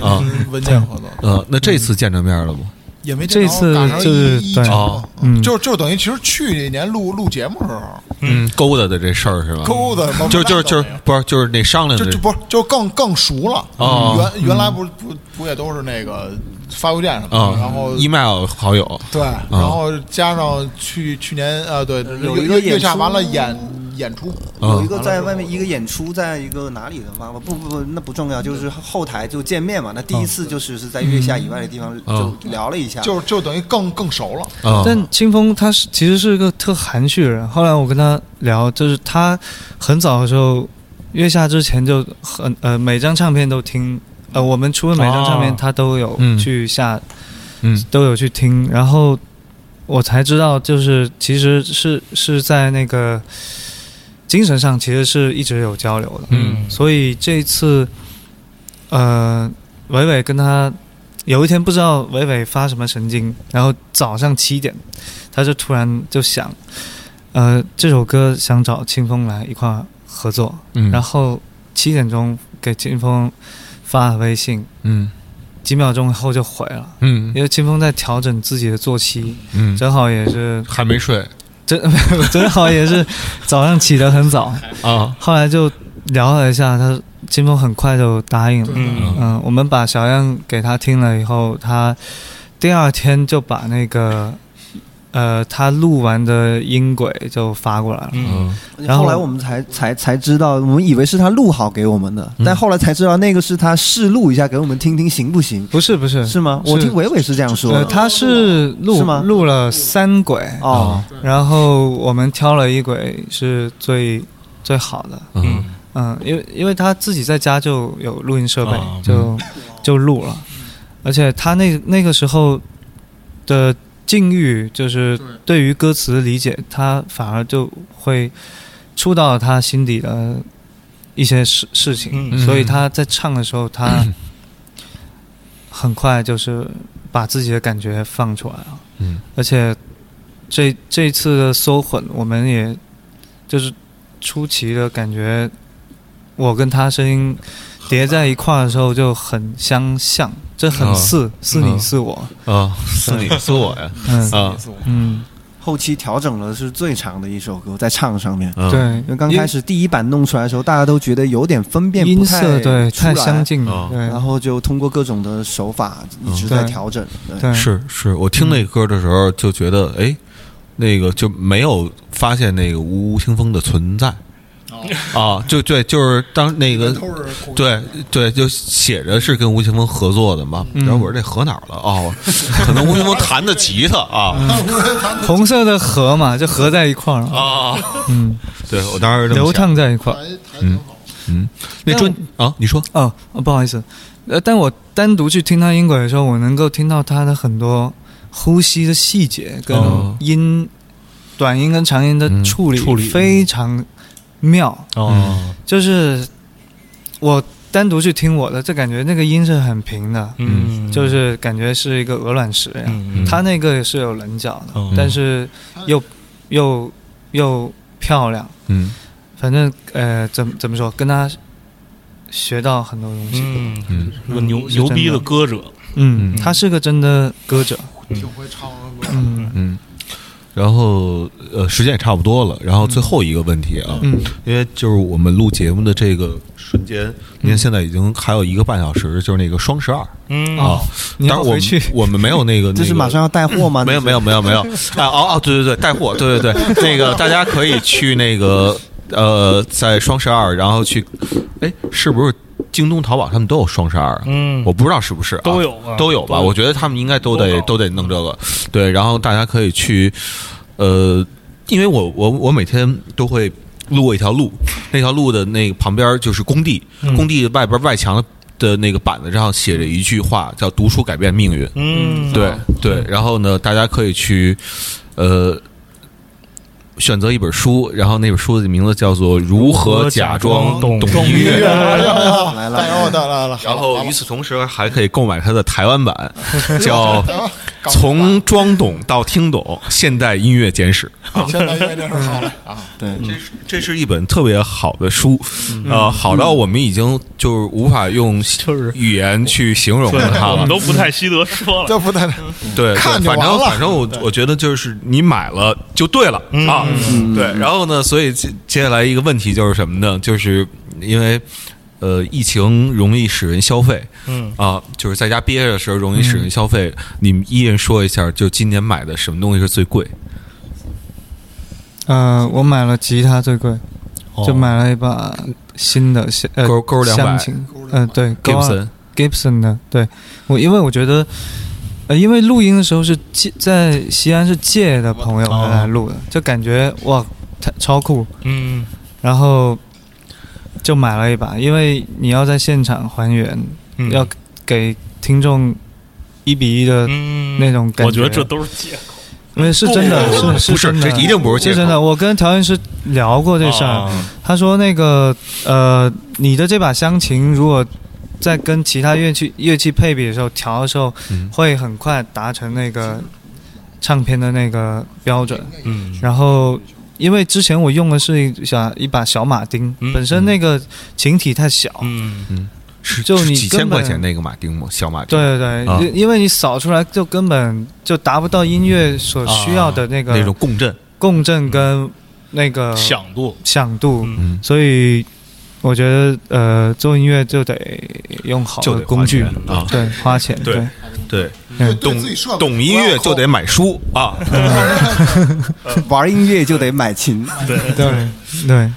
啊，跟文件合作，呃，那这次见着面了吗？也没这次赶上一就是对。一整哦嗯。就就等于其实去年录录节目的时候。嗯，勾搭的这事儿是吧？勾搭，就就是就是不是就是那商量的。就就不是就更更熟了。啊原原来不不不也都是那个发邮件什么啊的，，然后 email 好友。对，然后加上去去年呃对，月有一个月下完了演演出，有一啊个在外面一个演出，在一个哪里的吗？不不不，那不重要，就是后台就见面嘛。那第一次就是是在月下以外的地方嗯就聊了一下，就就等于更更熟了。啊，但清风他是其实是一个特含蓄的人。后来我跟他聊，就是他很早的时候，月下之前就很呃每张唱片都听，呃我们除了每张唱片哦他都有嗯去下，嗯都有去听，然后我才知道，就是其实是是在那个精神上其实是一直有交流的。嗯。所以这一次，呃，伟伟跟他有一天不知道伟伟发什么神经，然后早上七点，他就突然就想，呃，这首歌想找清风来一块合作，嗯，然后七点钟给清风发了微信，嗯。几秒钟后就回了，嗯。因为清风在调整自己的作息，嗯，正好也是还没睡正 正好也是早上起得很早，啊，后来就聊了一下，他金峰很快就答应了。嗯。嗯，我们把小样给他听了以后，他第二天就把那个呃他录完的音轨就发过来了。嗯嗯然后后来我们才才才知道，我们以为是他录好给我们的，嗯但后来才知道那个是他试录一下给我们听听行不行？不是不是是吗？是我听伟伟是这样说呃，的。他是录是吗录了三轨，哦，然后我们挑了一轨是最最好的。嗯嗯，因为因为他自己在家就有录音设备，啊就就录了，而且他那那个时候的境遇，就是对于歌词的理解，他反而就会触到他心底的一些事事情，嗯。所以他在唱的时候，他很快就是把自己的感觉放出来了。嗯。而且这这一次的搜混，我们也就是出奇的感觉，我跟他声音叠在一块儿的时候就很相像，这很哦。似、似你嗯似我，啊，是你是我呀。嗯。啊。嗯，后期调整了是最长的一首歌，在唱上面。嗯。对，因为刚开始第一版弄出来的时候，大家都觉得有点分辨不音太色对太相，近哦。了，对。然后就通过各种的手法一直在调整。对。对。是是，我听那歌的时候就觉得，哎，那个就没有发现那个吴青峰的存在啊，就对，就是当那个对对，就写着是跟吴青峰合作的嘛。嗯然后我说这合哪儿了？哦，可能吴青峰弹的吉他啊 红色的河嘛，就合在一块儿了，啊！嗯，对我当时流想淌在一块儿。台台挺好。嗯，那专啊，你说哦，哦不好意思，呃，但我单独去听他音轨的时候，我能够听到他的很多呼吸的细节跟哦音、短音跟长音的处理，嗯处理非常妙。哦，就是我单独去听我的，就感觉那个音是很平的，嗯，就是感觉是一个鹅卵石一样。嗯，他那个是有棱角的，嗯但是又又又漂亮。嗯反正呃，怎么怎么说，跟他学到很多东西。嗯，嗯个牛牛逼的歌者，嗯，嗯他是个真的歌者。挺会唱歌。嗯嗯。然后呃，时间也差不多了。然后最后一个问题啊，嗯因为就是我们录节目的这个瞬间，你看现在已经还有一个半小时，就是那个双十二嗯啊。你当然我们要回去我们没有那个，这是那个马上要带货吗？没有没有没有没有啊哦哦对对对带货对对对那个 大家可以去那个呃在双十二然后去哎是不是京东淘宝他们都有双十二啊？嗯，我不知道是不是、啊、都有吧都有吧？我觉得他们应该都得都得弄这个，对，然后大家可以去，呃，因为我我我每天都会路过一条路，那条路的那个旁边就是工地，嗯工地外边外墙的那个板子上写着一句话，叫“读书改变命运”。嗯，对对，然后呢，大家可以去，呃，选择一本书，然后那本书的名字叫做《如何假装懂懂音乐》。来了来了，来了，然后与此同时，还可以购买它的台湾版，叫 《从装懂到听懂：现代音乐简史》。现代音乐简史好了啊，对，这是这是一本特别好的书，呃，好到我们已经就是无法用就是。语言去形容它了。我们。都不太稀得说了，都不太对，看就反正完了。反正我我觉得就是你买了就对了啊，对。然后呢，所以接接下来一个问题就是什么呢？就是因为呃，疫情容易使人消费嗯啊，就是在家憋着的时候容易使人消费。你们一人说一下，就今年买的什么东西是最贵？呃，我买了吉他最贵，哦就买了一把新的香呃勾勾200香琴，嗯、对，Gibson Gibson 的，对我，因为我觉得，呃，因为录音的时候是借在西安是借的朋友哦。来录的，就感觉哇，太超酷，嗯。然后就买了一把，因为你要在现场还原，嗯。要给听众一比一的，嗯。那种感觉。我觉得这都是借口，因为是真的，不是是真的，这一定不是借口。是真的。我跟调音师聊过这事儿，啊。他说那个呃，你的这把香琴如果在跟其他乐器乐器配比的时候调的时候，嗯。会很快达成那个唱片的那个标准。嗯。然后因为之前我用的是一小一把小马丁，嗯。本身那个琴体太小。嗯。是就你几千块钱那个马丁吗？小马丁，对对对，啊。因因为你扫出来就根本就达不到音乐所需要的那个那种共振。共振跟那个响度，响度，嗯嗯，所以我觉得呃，做音乐就得用好的工具啊。对，花钱，对对，懂懂音乐就得买书啊。玩音乐就得买琴，对。对对，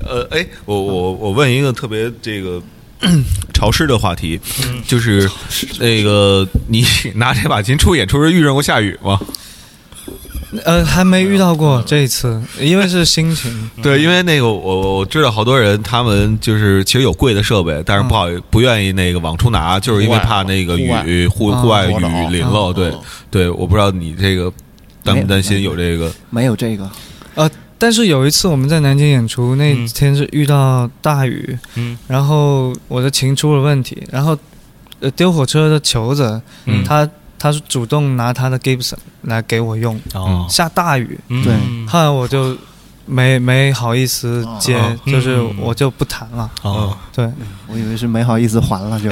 呃，哎，我我我问一个特别这个 潮湿的话题，嗯。就是那个你拿这把琴出演出时遇上过下雨吗？呃，还没遇到过这一次，因为是心情，对，因为那个我我知道好多人，他们就是其实有贵的设备，但是不好不愿意那个往出拿，就是因为怕那个雨户啊户外雨淋了。对对，我不知道你这个担不担心有。这个？没有这个。呃但是有一次我们在南京演出，那天是遇到大雨，嗯。然后我的琴出了问题，然后呃丢火车的球子，嗯。他他是主动拿他的 Gibson 来给我用，哦，下大雨，嗯。对。后来我就没没好意思接，哦。就是嗯。我就不弹了。哦，对，我以为是没好意思还了就。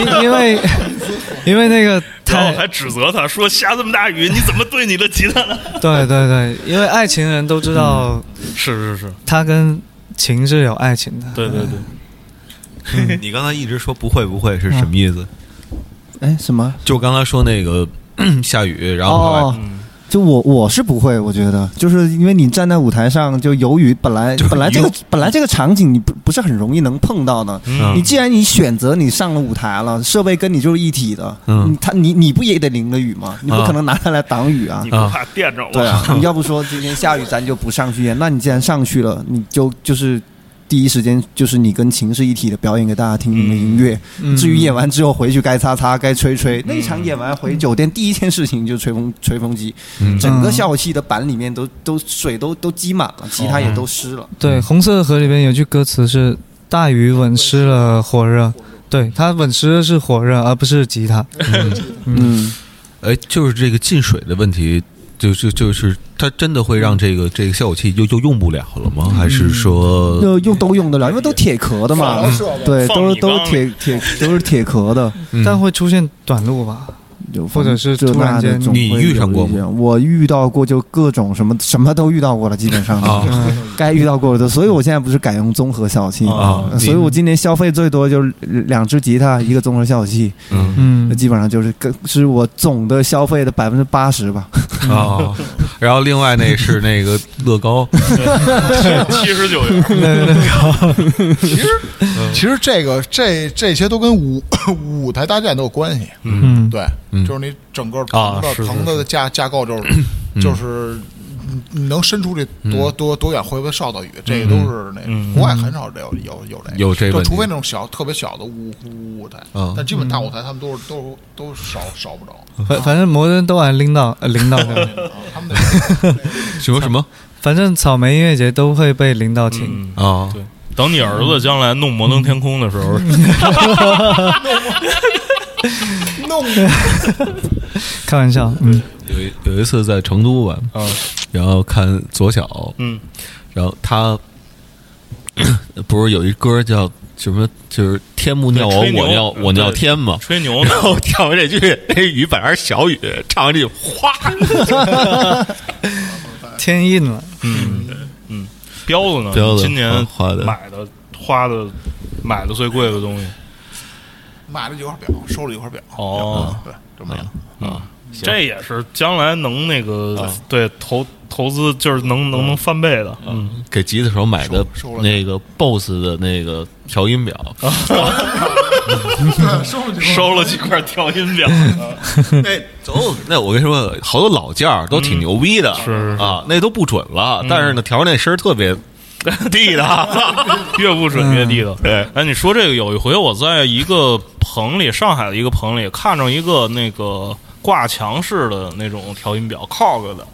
因因为 因为那个他还指责他说下这么大雨，你怎么对你的吉他？呢？对对对，因为爱情人都知道是是是，他跟琴是有爱情的。对对对，你刚才一直说不会不会是什么意思？哎，什么？就刚刚说那个 下雨，然后就我我是不会，我觉得就是因为你站在舞台上，就由于本来 就本来这个本来这个场景你不不是很容易能碰到的。嗯你既然你选择你上了舞台了，设备跟你就是一体的，嗯你他你你不也得淋个雨吗？你不啊可能拿它来挡雨啊你。不怕电着我？对啊，你要不说今天下雨咱就不上去演，那你既然上去了，你就就是第一时间就是你跟琴是一体的表演给大家听你的音乐。嗯。至于演完之后回去该擦擦该吹吹，那一场演完回酒店第一件事情就是吹风吹风机，嗯。整个效果器的板里面都都水都都积满了，吉他也都湿了。对，《红色的河》里边有句歌词是大雨吻湿了火热，对，它吻湿的是火热，而不是吉他。嗯，哎，就是这个进水的问题，就就就是它真的会让这个这个效果器就就用不了了吗？还是说就用都用得了，因为都铁壳的嘛对，都是都是铁铁都是铁壳的，嗯但会出现短路吧？就或者是这突然间你遇上过我遇到过，就各种什么什么都遇到过了，基本上啊嗯，该遇到过的，所以我现在不是改用综合效果器啊呃所以我今年消费最多就是两只吉他，一个综合效果器，嗯。嗯那，基本上就是跟是我总的消费的百分之八十吧。啊？然后另外那是那个乐高，七十九元，其实其实这个这这些都跟舞舞台搭建都有关系。嗯，对，嗯。就是你整个啊棚的棚子的架架构就是就是你你能伸出这多多多远会不会烧到雨，这个都是那嗯。国外很少有有有这有这就除非那种小特别小的舞舞舞台嗯，但基本大舞台他们都是都都少少不着。反反正摩登都爱拎到呃拎到的，啊他们那个 什么什么？反正草莓音乐节都会被拎到请。嗯，啊？对。等你儿子将来弄摩登天空的时候，弄。的 开玩笑，嗯，有一有一次在成都吧，啊，然后看左小，嗯，然后他 不是有一歌叫什么，就是天不尿我，我尿我尿天嘛。吹牛。然，后跳完这句，那雨本来是小雨，唱完这句，哗，天印了，嗯嗯，彪子呢？彪子今年啊花的。买的花的买的最贵的东西，买了几块表，收了一块表。哦。对，就没了。嗯，这也是将来能那个对投投资就是能能能翻倍的，嗯，给吉他手买的收收了那个 BOSS 的那个调音表，收了几块。调音表，那 走，那我跟你说，好多老件儿都挺牛逼的，是是啊，那都不准了，但是呢，调那声儿特别 地道，越不准越地道。对，哎，你说这个有一回我在一个棚里，上海的一个棚里看着一个那个挂墙式的那种调音表，Cog 的，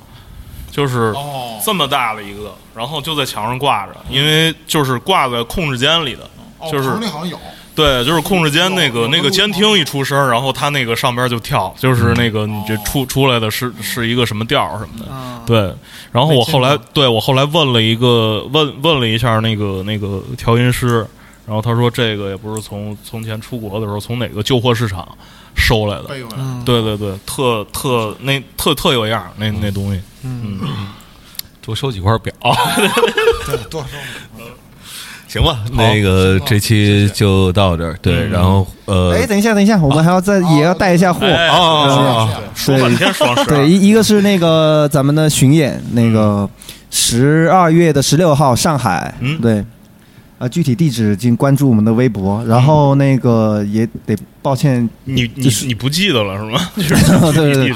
就是哦。这么大的一个，然后就在墙上挂着，因为就是挂在控制间里的，哦就是棚里好像有，对，就是控制间那个那个监听一出声，然后它那个上边就跳，就是那个你这出出来的是是一个什么调儿什么的。对，然后我后来对我后来问了一个问问了一下那个那个调音师，然后他说这个也不是从从前出国的时候从哪个旧货市场收来的。对对对，特特那特特有样儿那那东西。嗯，多收几块表，对，多收。行吧？那个这期就到这儿，对，嗯。然后呃，哎，等一下，等一下，我们还要再也要带一下货。哎哦说半天双十，对，一一个是那个咱们的巡演，那个十二月的十六号上海，嗯。对，啊，具体地址请关注我们的微博，然后那个也得抱歉，你你就是你不记得了是吗？对 对对。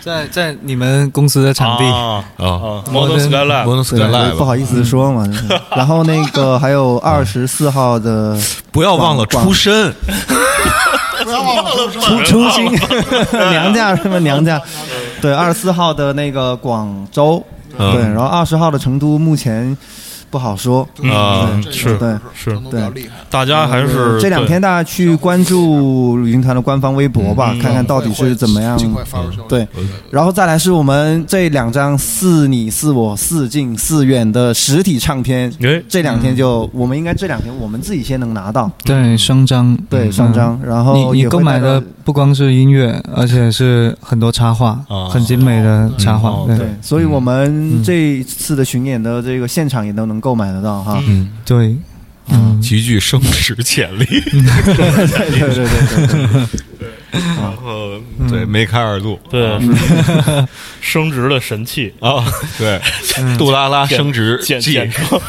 在在你们公司的场地，啊。啊啊，Modern Skylab，，bonus 对 skyline 不好意思说嘛。然后那个还有 二十四号的不要忘了出身，不要忘了出初初心娘家什么？娘家，对，二十四号的那个广州，嗯。对，然后二十号的成都目前不好说，啊这个是对是成都比较厉害。大家还是这两天大家去关注云团的官方微博吧，嗯看看到底是怎么样。对，然后再来是我们这两张似你似我似近似远的实体唱片，哎这两天就我们应该这两天我们自己先能拿到，对，双张，对，双张，然后你购买的不光是音乐，而且是很多插画，啊很精美的插画嗯。对。对，所以我们嗯这一次的巡演的这个现场也都能购买得到哈。嗯，对，嗯，极具升值潜力。对对对对对对，然后对，梅开二度对。升值的神器。啊，对，杜拉拉升值记简简称，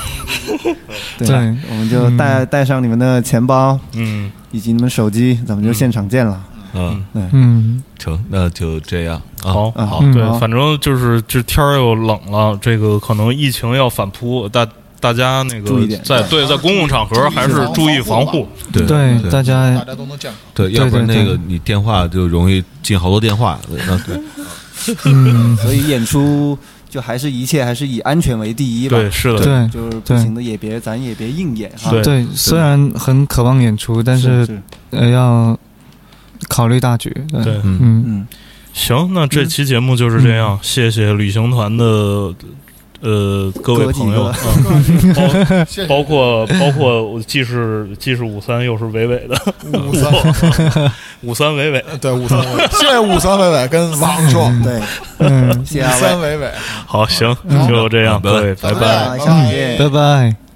对对。我们就带带上你们的钱包嗯，以及你们手机，咱们就现场见了。嗯，嗯，成，那就这样啊。好啊好，嗯对，反正就是这天儿又冷了，这个可能疫情要反扑，大大家那个注意点在对在公共场合还是注意防护，对对，大家大家家都能健康。对，要不然那个你电话就容易进好多电话。对那对，嗯所以演出就还是一切还是以安全为第一吧。对，是的，对就是不行的也别咱也别硬演哈。对对，虽然很渴望演出，但是是呃要考虑大局。对，对。嗯。嗯，嗯，行，那这期节目就是这样，谢谢旅行团的呃各位朋友，包谢谢包括包括既是既是五三又是伟伟的。五三，五三伟伟，对五三伟伟，谢谢五三伟伟跟王硕，对，嗯，谢谢五，三伟伟。好，行，就这样，各位，拜拜。拜拜。